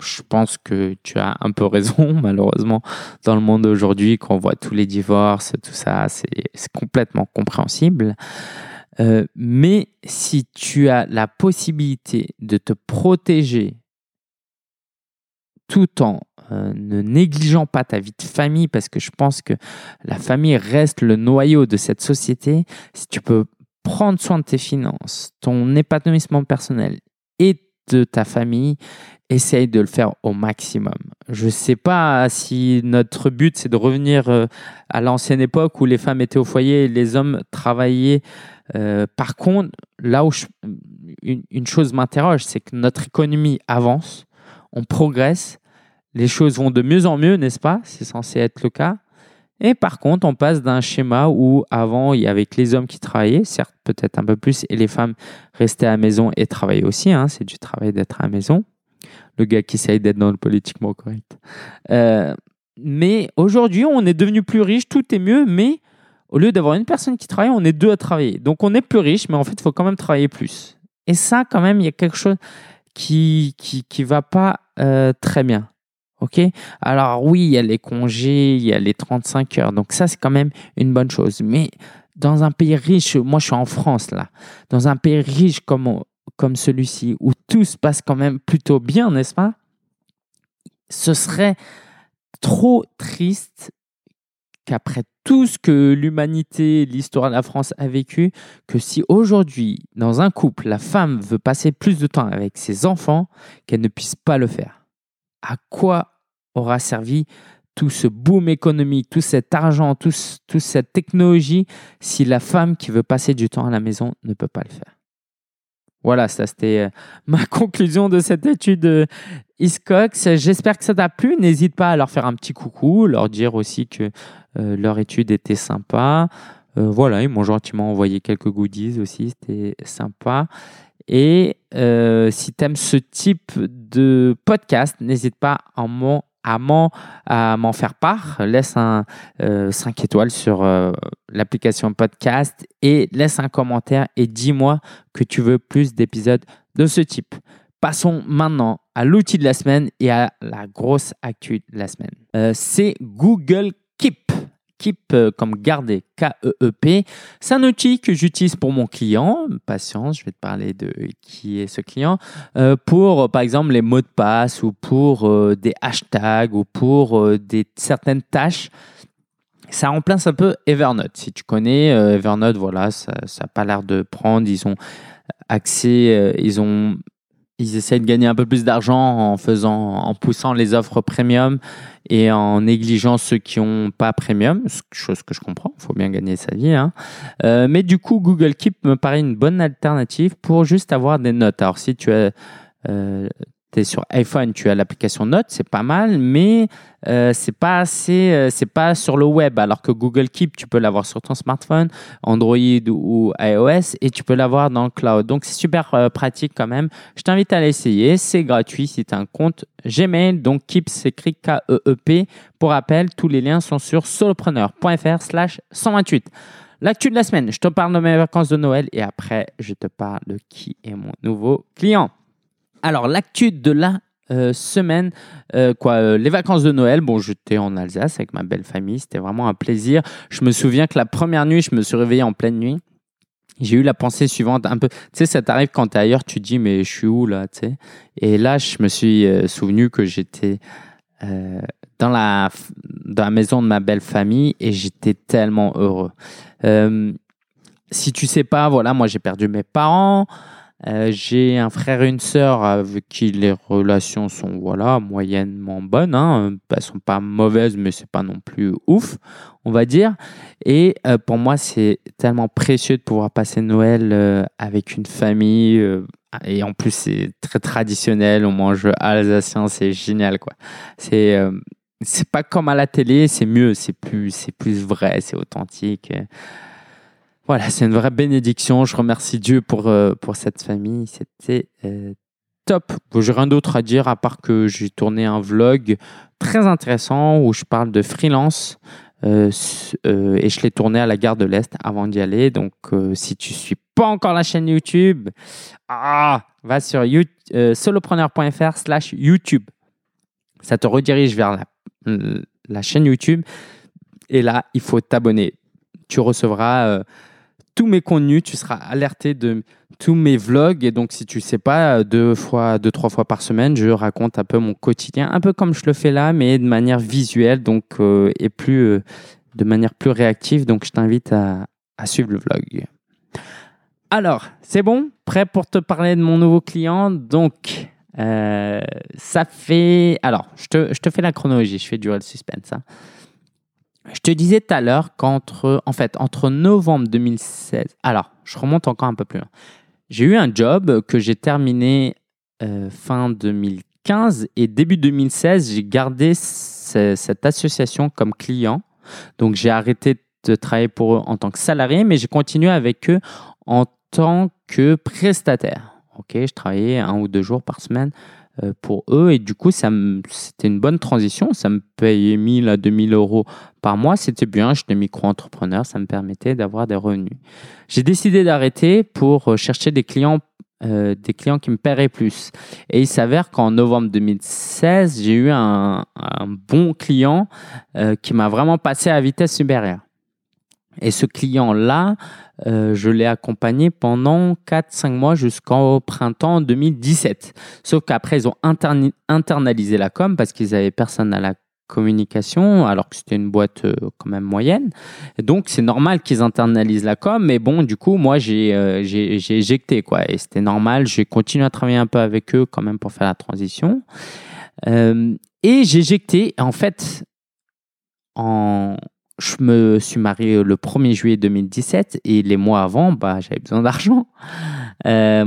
je pense que tu as un peu raison, malheureusement, dans le monde d'aujourd'hui, quand on voit tous les divorces, tout ça, c'est complètement compréhensible. Euh, mais si tu as la possibilité de te protéger tout en euh, ne négligeant pas ta vie de famille, parce que je pense que la famille reste le noyau de cette société, si tu peux prendre soin de tes finances, ton épanouissement personnel et de ta famille, essaye de le faire au maximum. Je ne sais pas si notre but, c'est de revenir euh, à l'ancienne époque où les femmes étaient au foyer et les hommes travaillaient. Euh, par contre, là où une, une, chose m'interroge, c'est que notre économie avance, on progresse, les choses vont de mieux en mieux, n'est-ce pas? C'est censé être le cas. Et par contre, on passe d'un schéma où avant, il y avait les hommes qui travaillaient, certes peut-être un peu plus, et les femmes restaient à la maison et travaillaient aussi. Hein, c'est du travail d'être à la maison. Le gars qui essaye d'être dans le politiquement correct. Euh, mais aujourd'hui, on est devenu plus riche, tout est mieux, mais au lieu d'avoir une personne qui travaille, on est deux à travailler. Donc on est plus riche, mais en fait, il faut quand même travailler plus. Et ça, quand même, il y a quelque chose qui qui, qui va pas euh, très bien. OK Alors oui, il y a les congés, il y a les 35 heures. Donc ça, c'est quand même une bonne chose. Mais dans un pays riche, moi je suis en France là, dans un pays riche comme, comme celui-ci, où tout se passe quand même plutôt bien, n'est-ce pas? Ce serait trop triste qu'après tout ce que l'humanité, l'histoire de la France a vécu, que si aujourd'hui, dans un couple, la femme veut passer plus de temps avec ses enfants, qu'elle ne puisse pas le faire à quoi aura servi tout ce boom économique, tout cet argent, tout, toute cette technologie si la femme qui veut passer du temps à la maison ne peut pas le faire? Voilà, ça c'était euh, ma conclusion de cette étude euh, Iscox. J'espère que ça t'a plu. N'hésite pas à leur faire un petit coucou, leur dire aussi que euh, leur étude était sympa. voilà, ils m'ont gentiment envoyé quelques goodies aussi, c'était sympa. Et euh, si tu aimes ce type de podcast, n'hésite pas à m'en faire part. Laisse un 5 euh, étoiles sur euh, l'application podcast et laisse un commentaire et dis-moi que tu veux plus d'épisodes de ce type. Passons maintenant à l'outil de la semaine et à la grosse actu de la semaine. C'est Google Keep. Keep euh, comme garder, K-E-E-P. C'est un outil que j'utilise pour mon client. Patience, je vais te parler de qui est ce client. Euh, pour, par exemple, les mots de passe ou pour euh, des hashtags ou pour des, certaines tâches. Ça remplace un peu Evernote. Si tu connais Evernote, voilà, ça n'a pas l'air de prendre. Ils ont accès, ils ont ils essaient de gagner un peu plus d'argent en faisant, en poussant les offres premium et en négligeant ceux qui n'ont pas premium, chose que je comprends, il faut bien gagner sa vie. Hein. Euh, mais du coup, Google Keep me paraît une bonne alternative pour juste avoir des notes. Alors si tu as euh, tu es sur iPhone, tu as l'application Notes, c'est pas mal, mais euh, c'est pas assez, euh, c'est pas sur le web. Alors que Google Keep, tu peux l'avoir sur ton smartphone, Android ou, iOS, et tu peux l'avoir dans le cloud. Donc c'est super euh, pratique quand même. Je t'invite à l'essayer. C'est gratuit si tu as un compte Gmail. Donc Keep s'écrit K-E-E-P. Pour rappel, tous les liens sont sur solopreneur.fr/slash 128. L'actu de la semaine, je te parle de mes vacances de Noël et après, je te parle de qui est mon nouveau client. Alors, l'actu de la euh, semaine, euh, quoi, euh, les vacances de Noël. Bon, j'étais en Alsace avec ma belle famille, c'était vraiment un plaisir. Je me souviens que la première nuit, je me suis réveillé en pleine nuit. J'ai eu la pensée suivante, un peu, tu sais, ça t'arrive quand t'es ailleurs, tu te dis, mais je suis où là, tu sais? Et là, je me suis souvenu que j'étais dans, la, dans la maison de ma belle famille et j'étais tellement heureux. si tu sais pas, voilà, moi j'ai perdu mes parents. Euh, j'ai un frère et une sœur avec qui les relations sont voilà moyennement bonnes. Hein. Elles sont pas mauvaises, mais c'est pas non plus ouf, on va dire. Et euh, pour moi, c'est tellement précieux de pouvoir passer Noël euh, avec une famille. et en plus, c'est très traditionnel. On mange alsacien, c'est génial, quoi. C'est c'est pas comme à la télé, c'est mieux, c'est plus c'est plus vrai, c'est authentique. Voilà, c'est une vraie bénédiction. Je remercie Dieu pour, euh, cette famille. C'était euh, top. J'ai rien d'autre à dire à part que j'ai tourné un vlog très intéressant où je parle de freelance. Euh, et je l'ai tourné à la gare de l'Est avant d'y aller. Donc, si tu ne suis pas encore la chaîne YouTube, ah, va sur solopreneur.fr slash YouTube. Ça te redirige vers la, chaîne YouTube. Et là, il faut t'abonner. Tu recevras tous mes contenus, tu seras alerté de tous mes vlogs. Et donc, si tu ne sais pas, deux fois, deux, trois fois par semaine, je raconte un peu mon quotidien, un peu comme je le fais là, mais de manière visuelle, donc, euh, et plus, euh, de manière plus réactive. Donc, je t'invite à, suivre le vlog. Alors, c'est bon? Prêt pour te parler de mon nouveau client? Donc, euh, ça fait... Alors, je te, je te, fais la chronologie, je fais durer le suspense. Hein. Je te disais tout à l'heure qu'entre en fait, entre novembre 2016... Alors, je remonte encore un peu plus loin. J'ai eu un job que j'ai terminé euh, fin 2015 et début 2016, j'ai gardé cette association comme client. Donc, j'ai arrêté de travailler pour eux en tant que salarié, mais j'ai continué avec eux en tant que prestataire. Ok, je travaillais un ou deux jours par semaine pour eux et du coup, c'était une bonne transition. Ça me payait 1000 à 2000 euros par mois. C'était bien. J'étais micro-entrepreneur. Ça me permettait d'avoir des revenus. J'ai décidé d'arrêter pour euh, chercher des clients euh, des clients qui me paieraient plus. Et il s'avère qu'en novembre 2016, j'ai eu un, bon client qui m'a vraiment passé à vitesse supérieure. Et ce client-là, euh, je l'ai accompagné pendant 4-5 mois jusqu'au printemps 2017. Sauf qu'après, ils ont internalisé la com parce qu'ils n'avaient personne à la communication, alors que c'était une boîte euh, quand même moyenne. donc, c'est normal qu'ils internalisent la com, mais bon, du coup, moi, j'ai euh, éjecté, quoi. Et c'était normal, j'ai continué à travailler un peu avec eux quand même pour faire la transition. et j'ai éjecté, en fait, en, je me suis marié le 1er juillet 2017 et les mois avant, bah, j'avais besoin d'argent. Euh,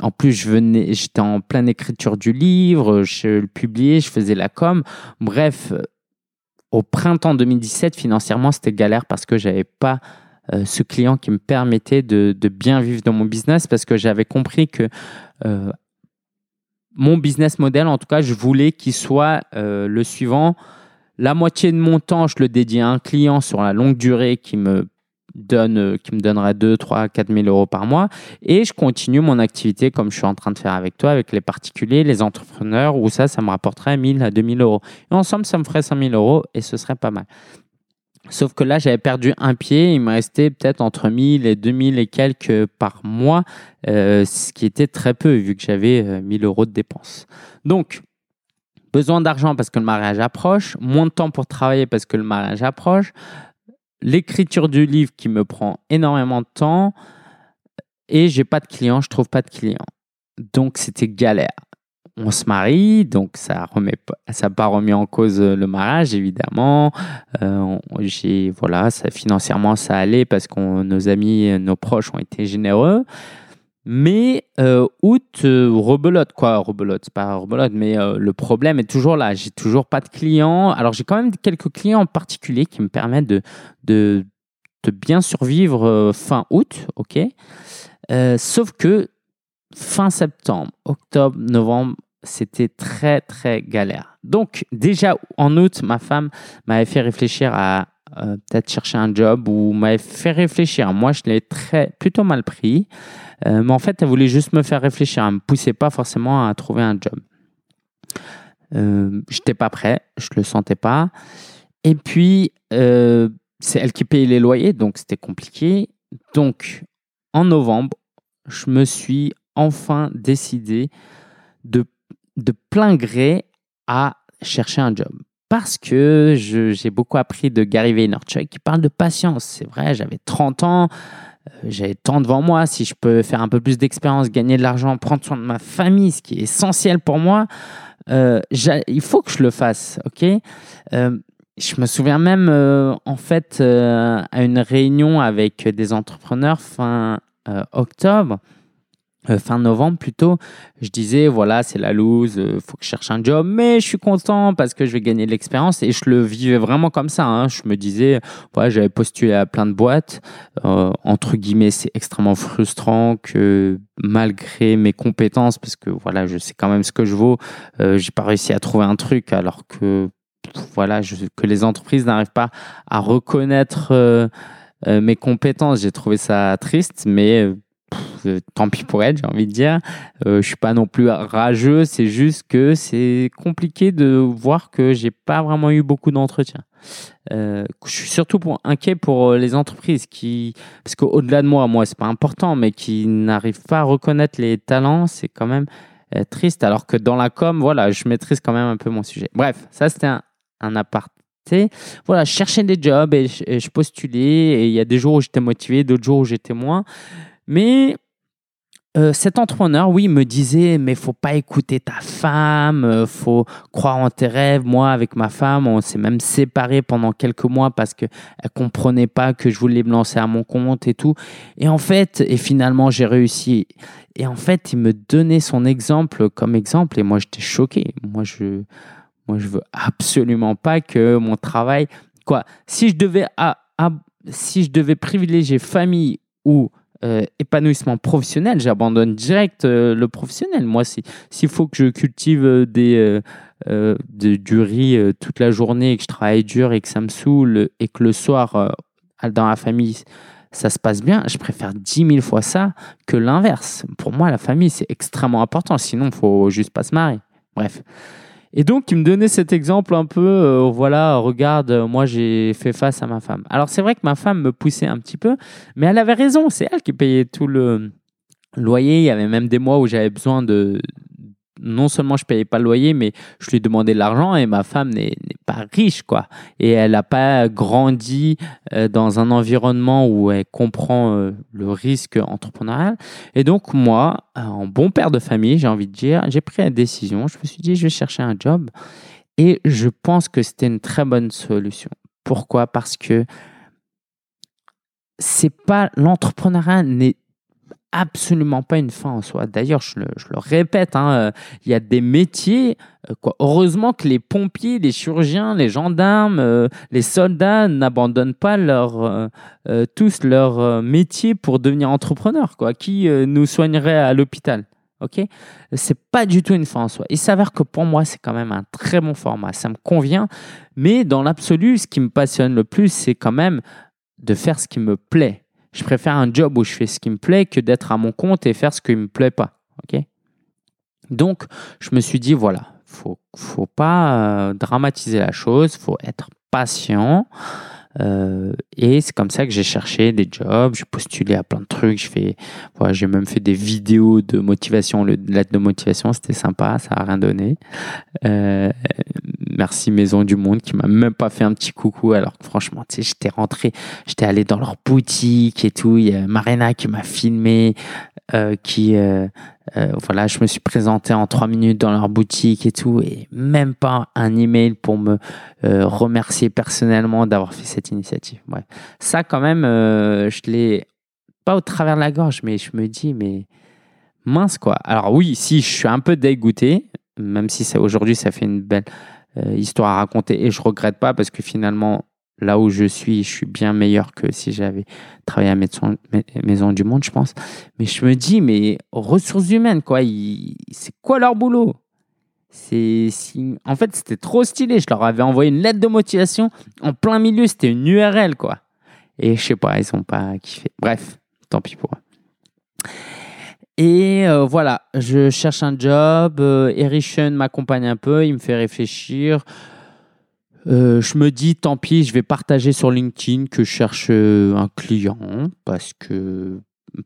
en plus, je venais, j'étais en pleine écriture du livre, je le publiais, je faisais la com. Bref, au printemps 2017, financièrement, c'était galère parce que j'avais pas euh, ce client qui me permettait de, bien vivre dans mon business parce que j'avais compris que euh, mon business model, en tout cas, je voulais qu'il soit euh, le suivant la moitié de mon temps, je le dédie à un client sur la longue durée qui me donne, euh, donnerait 2, 3, 4 000 euros par mois. Et je continue mon activité comme je suis en train de faire avec toi, avec les particuliers, les entrepreneurs, où ça, ça me rapporterait 1000 à 2000 euros. Et ensemble, ça me ferait 5000 euros et ce serait pas mal. Sauf que là, j'avais perdu un pied. Il me restait peut-être entre 1000 et 2000 et quelques par mois, euh, ce qui était très peu vu que j'avais 1000 euh, euros de dépenses. Donc, besoin d'argent parce que le mariage approche, moins de temps pour travailler parce que le mariage approche, l'écriture du livre qui me prend énormément de temps et j'ai pas de clients, je trouve pas de clients. Donc c'était galère. On se marie, donc ça remet ça pas remis en cause le mariage évidemment. Euh, j'ai voilà, ça financièrement ça allait parce que nos amis, nos proches ont été généreux. Mais euh, août, euh, rebelote, quoi, rebelote, c'est pas rebelote, mais euh, le problème est toujours là. J'ai toujours pas de clients. Alors, j'ai quand même quelques clients en particulier qui me permettent de, de, de bien survivre euh, fin août, ok? Sauf que fin septembre, octobre, novembre, c'était très, très galère. Donc, déjà en août, ma femme m'avait fait réfléchir à peut-être chercher un job ou m'avait fait réfléchir. Moi, je l'ai très, plutôt mal pris. Euh, mais en fait, elle voulait juste me faire réfléchir. Elle me poussait pas forcément à trouver un job. Euh, je n'étais pas prêt, je le sentais pas. Et puis, euh, c'est elle qui payait les loyers, donc c'était compliqué. Donc, en novembre, je me suis enfin décidé de, de plein gré à chercher un job. Parce que j'ai beaucoup appris de Gary Vaynerchuk qui parle de patience. C'est vrai, j'avais 30 ans, euh, j'ai tant devant moi, si je peux faire un peu plus d'expérience, gagner de l'argent, prendre soin de ma famille, ce qui est essentiel pour moi, euh, il faut que je le fasse, ok? Euh, Je me souviens même, en fait, à une réunion avec des entrepreneurs fin octobre, euh, fin novembre plutôt, je disais voilà c'est la loose, euh, faut que je cherche un job, mais je suis content parce que je vais gagner de l'expérience et je le vivais vraiment comme ça. Hein. Je me disais voilà j'avais postulé à plein de boîtes, euh, entre guillemets c'est extrêmement frustrant que malgré mes compétences parce que voilà je sais quand même ce que je vaux, j'ai pas réussi à trouver un truc alors que voilà que les entreprises n'arrivent pas à reconnaître mes compétences. J'ai trouvé ça triste, mais euh, tant pis pour elle, j'ai envie de dire. Euh, je suis pas non plus rageux, c'est juste que c'est compliqué de voir que j'ai pas vraiment eu beaucoup d'entretiens. Euh, je suis surtout inquiet pour les entreprises qui, parce qu'au-delà de moi, moi c'est pas important, mais qui n'arrivent pas à reconnaître les talents, c'est quand même triste. Alors que dans la com, voilà, je maîtrise quand même un peu mon sujet. Bref, ça c'était un, un aparté. Voilà, je cherchais des jobs et je, et je postulais et il y a des jours où j'étais motivé, d'autres jours où j'étais moins. Mais euh, cet entrepreneur, oui, me disait, mais faut pas écouter ta femme, euh, faut croire en tes rêves. Moi, avec ma femme, on s'est même séparés pendant quelques mois parce que elle comprenait pas que je voulais me lancer à mon compte et tout. Et en fait, et finalement, j'ai réussi. Et en fait, il me donnait son exemple comme exemple et moi, j'étais choqué. Moi, je, moi, je veux absolument pas que mon travail, quoi, si je devais, si je devais privilégier famille ou euh, épanouissement professionnel, j'abandonne direct euh, le professionnel. Moi, s'il faut que je cultive euh, du riz toute la journée que je travaille dur et que ça me saoule et que le soir, dans la famille, ça se passe bien, je préfère 10 000 fois ça que l'inverse. Pour moi, la famille, c'est extrêmement important. Sinon, il faut juste pas se marier. Bref. Et donc, il me donnait cet exemple un peu, euh, voilà, regarde, euh, moi j'ai fait face à ma femme. Alors, c'est vrai que ma femme me poussait un petit peu, mais elle avait raison, c'est elle qui payait tout le loyer. Il y avait même des mois où j'avais besoin de, non seulement je payais pas le loyer, mais je lui demandais de l'argent et ma femme n'est pas riche, quoi. Et elle n'a pas grandi euh, dans un environnement où elle comprend euh, le risque entrepreneurial. Et donc, moi, en bon père de famille, j'ai envie de dire, j'ai pris la décision. Je me suis dit, je vais chercher un job. Et je pense que c'était une très bonne solution. Pourquoi? Parce que c'est pas l'entrepreneuriat n'est absolument pas une fin en soi. D'ailleurs, je le, répète, hein, euh, il y a des métiers, euh, heureusement que les pompiers, les chirurgiens, les gendarmes, euh, les soldats n'abandonnent pas leur, tous leur métier pour devenir entrepreneurs. Quoi. Qui nous soignerait à l'hôpital Ok, c'est pas du tout une fin en soi. Il s'avère que pour moi, c'est quand même un très bon format. Ça me convient, mais dans l'absolu, ce qui me passionne le plus, c'est quand même de faire ce qui me plaît je préfère un job où je fais ce qui me plaît que d'être à mon compte et faire ce qui ne me plaît pas. Donc, je me suis dit, voilà, faut, faut pas euh, dramatiser la chose, faut être patient. Euh, et c'est comme ça que j'ai cherché des jobs, j'ai postulé à plein de trucs, j'ai même fait des vidéos de motivation, le lettre de motivation, c'était sympa, ça a rien donné. Euh, merci Maison du Monde qui m'a même pas fait un petit coucou alors que franchement, tu sais, j'étais rentré, j'étais allé dans leur boutique et tout, il y a Marina qui m'a filmé, euh, qui, voilà, je me suis présenté en trois minutes dans leur boutique et tout, et même pas un email pour me remercier personnellement d'avoir fait cette initiative. Ouais. Ça, quand même, euh, je l'ai pas au travers de la gorge, mais je me dis, mais mince quoi. Alors oui, si je suis un peu dégoûté, même si aujourd'hui ça fait une belle euh, histoire à raconter et je regrette pas parce que finalement là où je suis, je suis bien meilleur que si j'avais travaillé à Maison, Maison du Monde, je pense. Mais je me dis, mais ressources humaines, quoi, c'est quoi leur boulot? C'est. En fait, c'était trop stylé. Je leur avais envoyé une lettre de motivation en plein milieu. C'était une URL, quoi. Et je sais pas, ils sont pas kiffé. Bref, tant pis pour eux. Et euh, voilà, je cherche un job. Euh, m'accompagne un peu, il me fait réfléchir. Euh, je me dis, tant pis, je vais partager sur LinkedIn que je cherche euh, un client parce que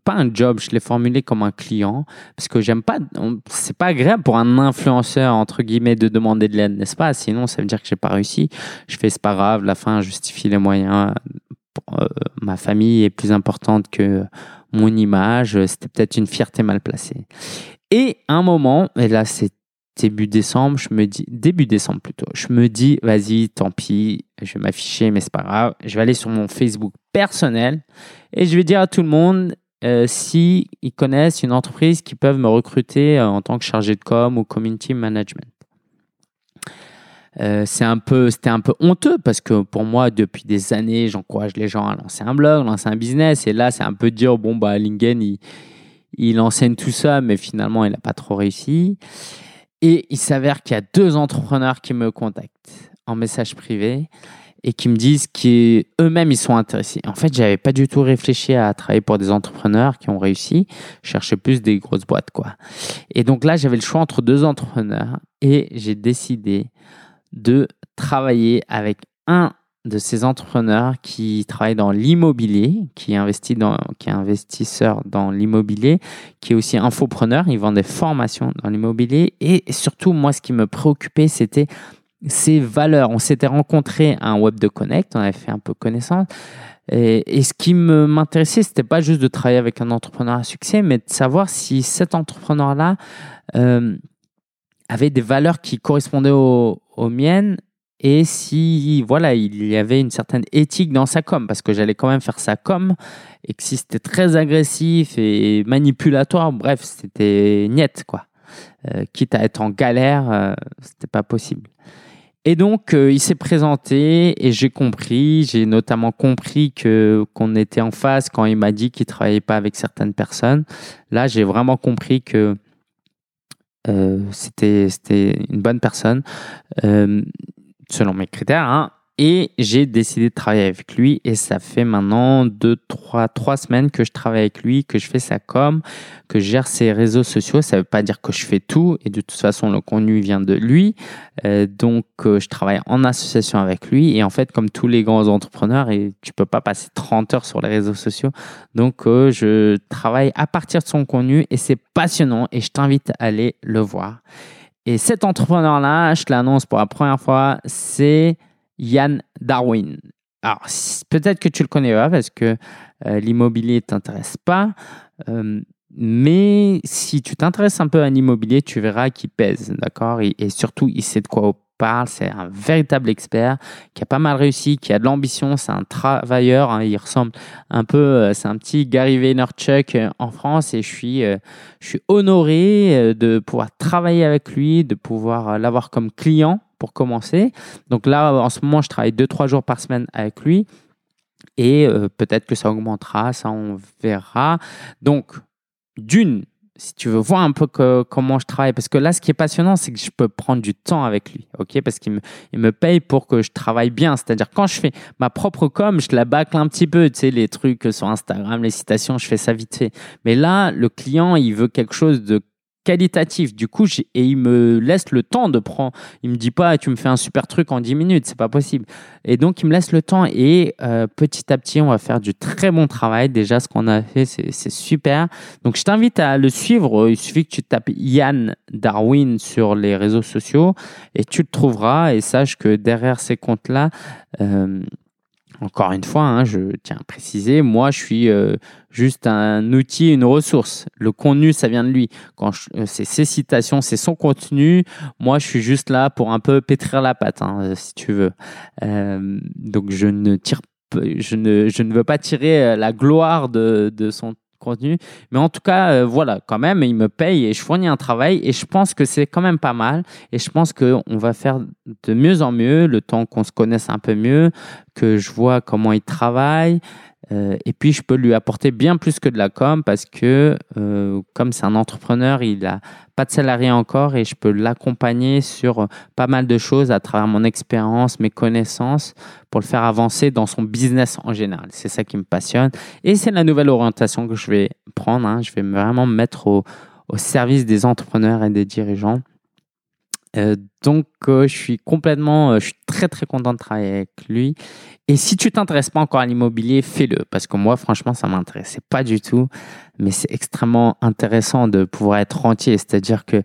pas un job, je l'ai formulé comme un client parce que j'aime pas, c'est pas agréable pour un influenceur entre guillemets de demander de l'aide, n'est-ce pas? Sinon, ça veut dire que j'ai pas réussi. Je fais c'est pas grave, la fin justifie les moyens. Ma famille est plus importante que mon image. C'était peut-être une fierté mal placée. Et un moment, et là c'est début décembre, je me dis début décembre plutôt. Je me dis vas-y, tant pis, je vais m'afficher, mais c'est pas grave. Je vais aller sur mon Facebook personnel et je vais dire à tout le monde euh, s'ils connaissent une entreprise qui peuvent me recruter euh, en tant que chargé de com ou community management. Euh, c'est un peu, c'était un peu honteux parce que pour moi, depuis des années, j'encourage les gens à lancer un blog, lancer un business. Et là, c'est un peu dire, bon, bah, Lingen, il, il enseigne tout ça, mais finalement, il n'a pas trop réussi. Et il s'avère qu'il y a deux entrepreneurs qui me contactent en message privé et qui me disent qu'eux-mêmes, ils sont intéressés. En fait, j'avais pas du tout réfléchi à travailler pour des entrepreneurs qui ont réussi. Je cherchais plus des grosses boîtes, quoi. Et donc là, j'avais le choix entre deux entrepreneurs et j'ai décidé de travailler avec un de ces entrepreneurs qui travaille dans l'immobilier, qui qui est investisseur dans l'immobilier, qui est aussi infopreneur. Il vend des formations dans l'immobilier. Et surtout, moi, ce qui me préoccupait, c'était ces valeurs. On s'était rencontrés à un Web de Connect, on avait fait un peu connaissance. Et, ce qui m'intéressait, c'était pas juste de travailler avec un entrepreneur à succès, mais de savoir si cet entrepreneur-là euh, avait des valeurs qui correspondaient aux, miennes. Et si voilà il y avait une certaine éthique dans sa com parce que j'allais quand même faire sa com et que si c'était très agressif et manipulatoire bref c'était niette quoi. Euh, quitte à être en galère euh, c'était pas possible. Et donc, euh, il s'est présenté et j'ai compris, j'ai notamment compris que qu'on était en face quand il m'a dit qu'il travaillait pas avec certaines personnes. Là, j'ai vraiment compris que c'était c'était une bonne personne euh, selon mes critères. Hein. Et j'ai décidé de travailler avec lui et ça fait maintenant deux, trois, trois semaines que je travaille avec lui, que je fais sa com, que je gère ses réseaux sociaux. Ça ne veut pas dire que je fais tout et de toute façon le contenu vient de lui. Euh, donc euh, je travaille en association avec lui et en fait comme tous les grands entrepreneurs, et tu peux pas passer 30 heures sur les réseaux sociaux. Donc euh, je travaille à partir de son contenu et c'est passionnant et je t'invite à aller le voir. Et cet entrepreneur-là, je l'annonce pour la première fois, c'est Yann Darwin. Alors, peut-être que tu le connais pas parce que euh, l'immobilier t'intéresse pas. Euh, mais si tu t'intéresses un peu à l'immobilier, tu verras qu'il pèse, d'accord? Et, surtout, il sait de quoi on parle. C'est un véritable expert qui a pas mal réussi, qui a de l'ambition. C'est un travailleur. Hein. il ressemble un peu, euh, c'est un petit Gary Vaynerchuk en France. Et je suis, je suis honoré de pouvoir travailler avec lui, de pouvoir l'avoir comme client pour commencer. Donc là, en ce moment, je travaille 2-3 jours par semaine avec lui. Et euh, peut-être que ça augmentera, ça on verra. Donc, d'une, si tu veux voir un peu comment je travaille, parce que là, ce qui est passionnant, c'est que je peux prendre du temps avec lui, ok? Parce qu'il me, il me paye pour que je travaille bien. C'est-à-dire, quand je fais ma propre com, je la bâcle un petit peu, tu sais, les trucs sur Instagram, les citations, je fais ça vite fait. Mais là, le client, il veut quelque chose de qualitatif. Du coup, et il me laisse le temps de prendre. Il me dit pas, tu me fais un super truc en 10 minutes, c'est pas possible. Et donc, il me laisse le temps et euh, petit à petit, on va faire du très bon travail. Déjà, ce qu'on a fait, c'est super. Donc, je t'invite à le suivre. Il suffit que tu tapes Yann Darwin sur les réseaux sociaux et tu le trouveras. Et sache que derrière ces comptes-là, euh, encore une fois, hein, je tiens à préciser, moi je suis euh, juste un outil, une ressource. Le contenu, ça vient de lui. Quand euh, c'est ses citations, c'est son contenu. Moi, je suis juste là pour un peu pétrir la pâte, hein, euh, si tu veux. donc je ne tire, je ne, je ne veux pas tirer la gloire de, de son Mais en tout cas, euh, voilà, quand même, il me paye et je fournis un travail et je pense que c'est quand même pas mal. Et je pense qu'on va faire de mieux en mieux le temps qu'on se connaisse un peu mieux, que je vois comment il travaille. Euh, et puis, je peux lui apporter bien plus que de la com parce que, euh, comme c'est un entrepreneur, il n'a pas de salarié encore et je peux l'accompagner sur pas mal de choses à travers mon expérience, mes connaissances pour le faire avancer dans son business en général. C'est ça qui me passionne et c'est la nouvelle orientation que je vais prendre. Hein. Je vais vraiment me mettre au service des entrepreneurs et des dirigeants euh, donc, euh, je suis complètement, euh, je suis très très content de travailler avec lui. Et si tu t'intéresses pas encore à l'immobilier, fais-le parce que moi, franchement, ça m'intéressait pas du tout. Mais c'est extrêmement intéressant de pouvoir être rentier, c'est-à-dire que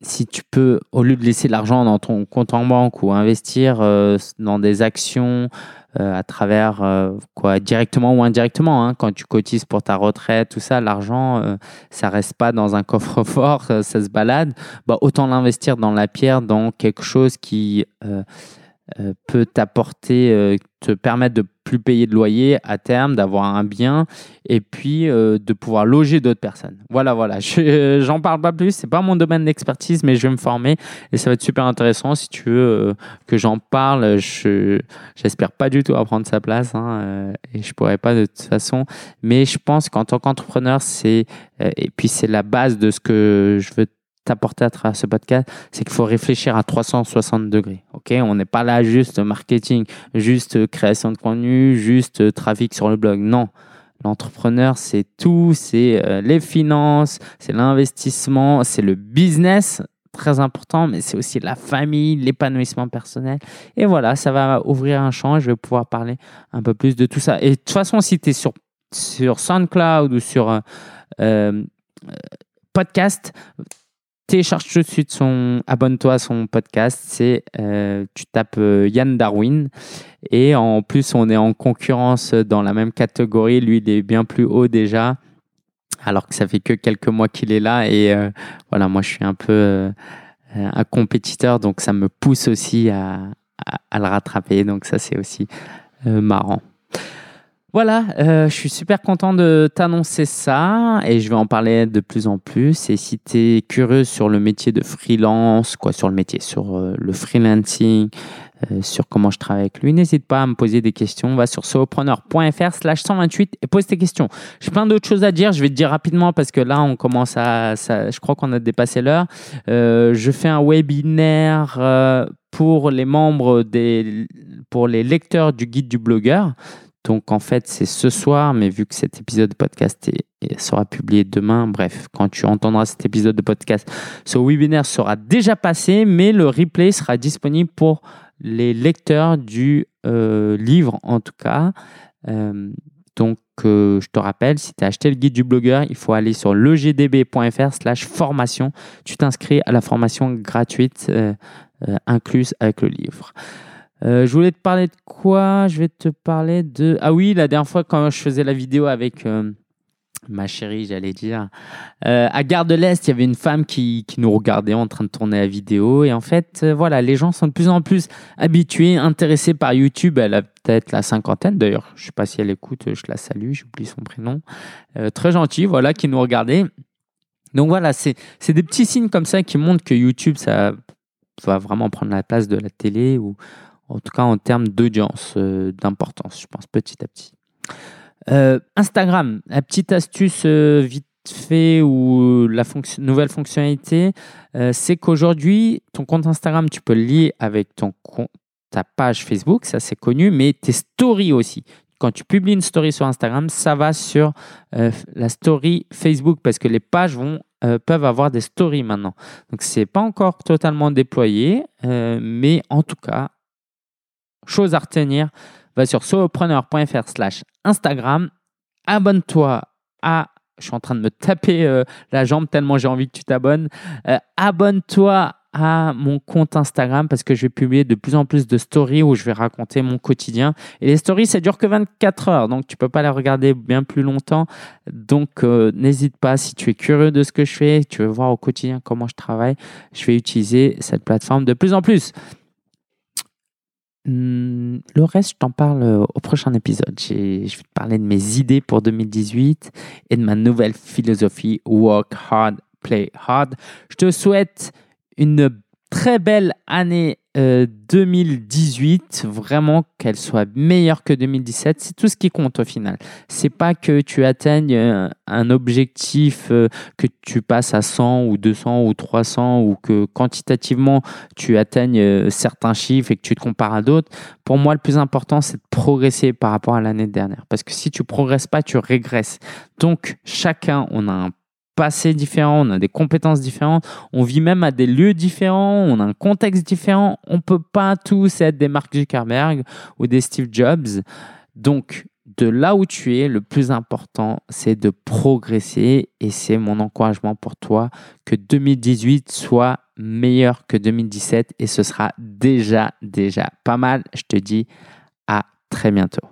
si tu peux, au lieu de laisser l'argent dans ton compte en banque ou investir dans des actions euh, à travers euh, quoi directement ou indirectement. Hein, quand tu cotises pour ta retraite, tout ça, l'argent, euh, ça reste pas dans un coffre-fort, ça, se balade. Bah, autant l'investir dans la pierre, dans quelque chose qui euh, peut t'apporter, euh, te permettre de plus payer de loyer à terme, d'avoir un bien et puis euh, de pouvoir loger d'autres personnes. Voilà, voilà. J'en parle pas plus, c'est pas mon domaine d'expertise, mais je vais me former et ça va être super intéressant. Si tu veux que j'en parle, je j'espère pas du tout à prendre sa place hein, et je pourrais pas de toute façon. Mais je pense qu'en tant qu'entrepreneur, c'est et puis c'est la base de ce que je veux apporter à travers ce podcast, c'est qu'il faut réfléchir à 360 degrés. Ok, on n'est pas là juste marketing, juste création de contenu, juste trafic sur le blog. Non, l'entrepreneur c'est tout, c'est euh, les finances, c'est l'investissement, c'est le business très important, mais c'est aussi la famille, l'épanouissement personnel. Et voilà, ça va ouvrir un champ je vais pouvoir parler un peu plus de tout ça. Et de toute façon, si tu es sur, sur SoundCloud ou sur euh, euh, podcast, télécharge tout de suite son, abonne-toi à son podcast. C'est, euh, tu tapes euh, Yann Darwin. Et en plus, on est en concurrence dans la même catégorie. Lui, il est bien plus haut déjà, alors que ça fait que quelques mois qu'il est là. Et euh, voilà, moi, je suis un peu un compétiteur, donc ça me pousse aussi à, à le rattraper. Donc ça, c'est aussi marrant. Voilà, euh, je suis super content de t'annoncer ça et je vais en parler de plus en plus. Et si tu es curieux sur le métier de freelance, quoi, sur le métier, sur euh, le freelancing, euh, sur comment je travaille avec lui, n'hésite pas à me poser des questions. Va sur solopreneur.fr slash 128 et pose tes questions. J'ai plein d'autres choses à dire. Je vais te dire rapidement parce que là, on commence à. Ça, je crois qu'on a dépassé l'heure. je fais un webinaire pour les membres des. pour les lecteurs du guide du blogueur. Donc en fait, c'est ce soir, mais vu que cet épisode de podcast sera publié demain, bref, quand tu entendras cet épisode de podcast, ce webinaire sera déjà passé, mais le replay sera disponible pour les lecteurs du euh, livre en tout cas. Euh, donc, euh, je te rappelle, si tu as acheté le guide du blogueur, il faut aller sur legdb.fr slash formation. Tu t'inscris à la formation gratuite incluse avec le livre. Euh, je voulais te parler de quoi? Je vais te parler de... Ah oui, la dernière fois quand je faisais la vidéo avec euh, ma chérie, j'allais dire, euh, à Gare de l'Est, il y avait une femme qui, qui, nous regardait en train de tourner la vidéo. Et en fait, voilà, les gens sont de plus en plus habitués, intéressés par YouTube. Elle a peut-être la cinquantaine, d'ailleurs, je ne sais pas si elle écoute, je la salue, j'oublie son prénom. très gentil, voilà, qui nous regardait. Donc voilà, c'est des petits signes comme ça qui montrent que YouTube, ça va vraiment prendre la place de la télé ou en tout cas en termes d'audience, euh, d'importance, je pense, petit à petit. Euh, Instagram, la petite astuce euh, vite fait ou la nouvelle fonctionnalité, c'est qu'aujourd'hui, ton compte Instagram, tu peux le lier avec ton ta page Facebook, ça c'est connu, mais tes stories aussi. Quand tu publies une story sur Instagram, ça va sur la story Facebook parce que les pages vont peuvent avoir des stories maintenant. Donc c'est pas encore totalement déployé, mais en tout cas, chose à retenir, va sur solopreneur.fr slash Instagram, abonne-toi à... Je suis en train de me taper euh, la jambe tellement j'ai envie que tu t'abonnes. Euh, abonne-toi à mon compte Instagram parce que je vais publier de plus en plus de stories où je vais raconter mon quotidien. Et les stories, ça dure que 24 heures, donc tu peux pas les regarder bien plus longtemps. Donc euh, n'hésite pas, si tu es curieux de ce que je fais, tu veux voir au quotidien comment je travaille, je vais utiliser cette plateforme de plus en plus. Hmm, le reste, je t'en parle euh, au prochain épisode. Je vais te parler de mes idées pour 2018 et de ma nouvelle philosophie Work Hard, Play Hard. Je te souhaite une très belle année 2018, euh, vraiment qu'elle soit meilleure que 2017, c'est tout ce qui compte au final. C'est pas que tu atteignes euh, un objectif, euh, que tu passes à 100 ou 200 ou 300 ou que quantitativement tu atteignes certains chiffres et que tu te compares à d'autres. Pour moi, le plus important, c'est de progresser par rapport à l'année dernière. Parce que si tu progresses pas, tu régresses. Donc, chacun, on a un passé différent, on a des compétences différentes, on vit même à des lieux différents, on a un contexte différent. On ne peut pas tous être des Mark Zuckerberg ou des Steve Jobs. Donc, de là où tu es, le plus important, c'est de progresser et c'est mon encouragement pour toi que 2018 soit meilleur que 2017 et ce sera déjà, déjà pas mal. Je te dis à très bientôt.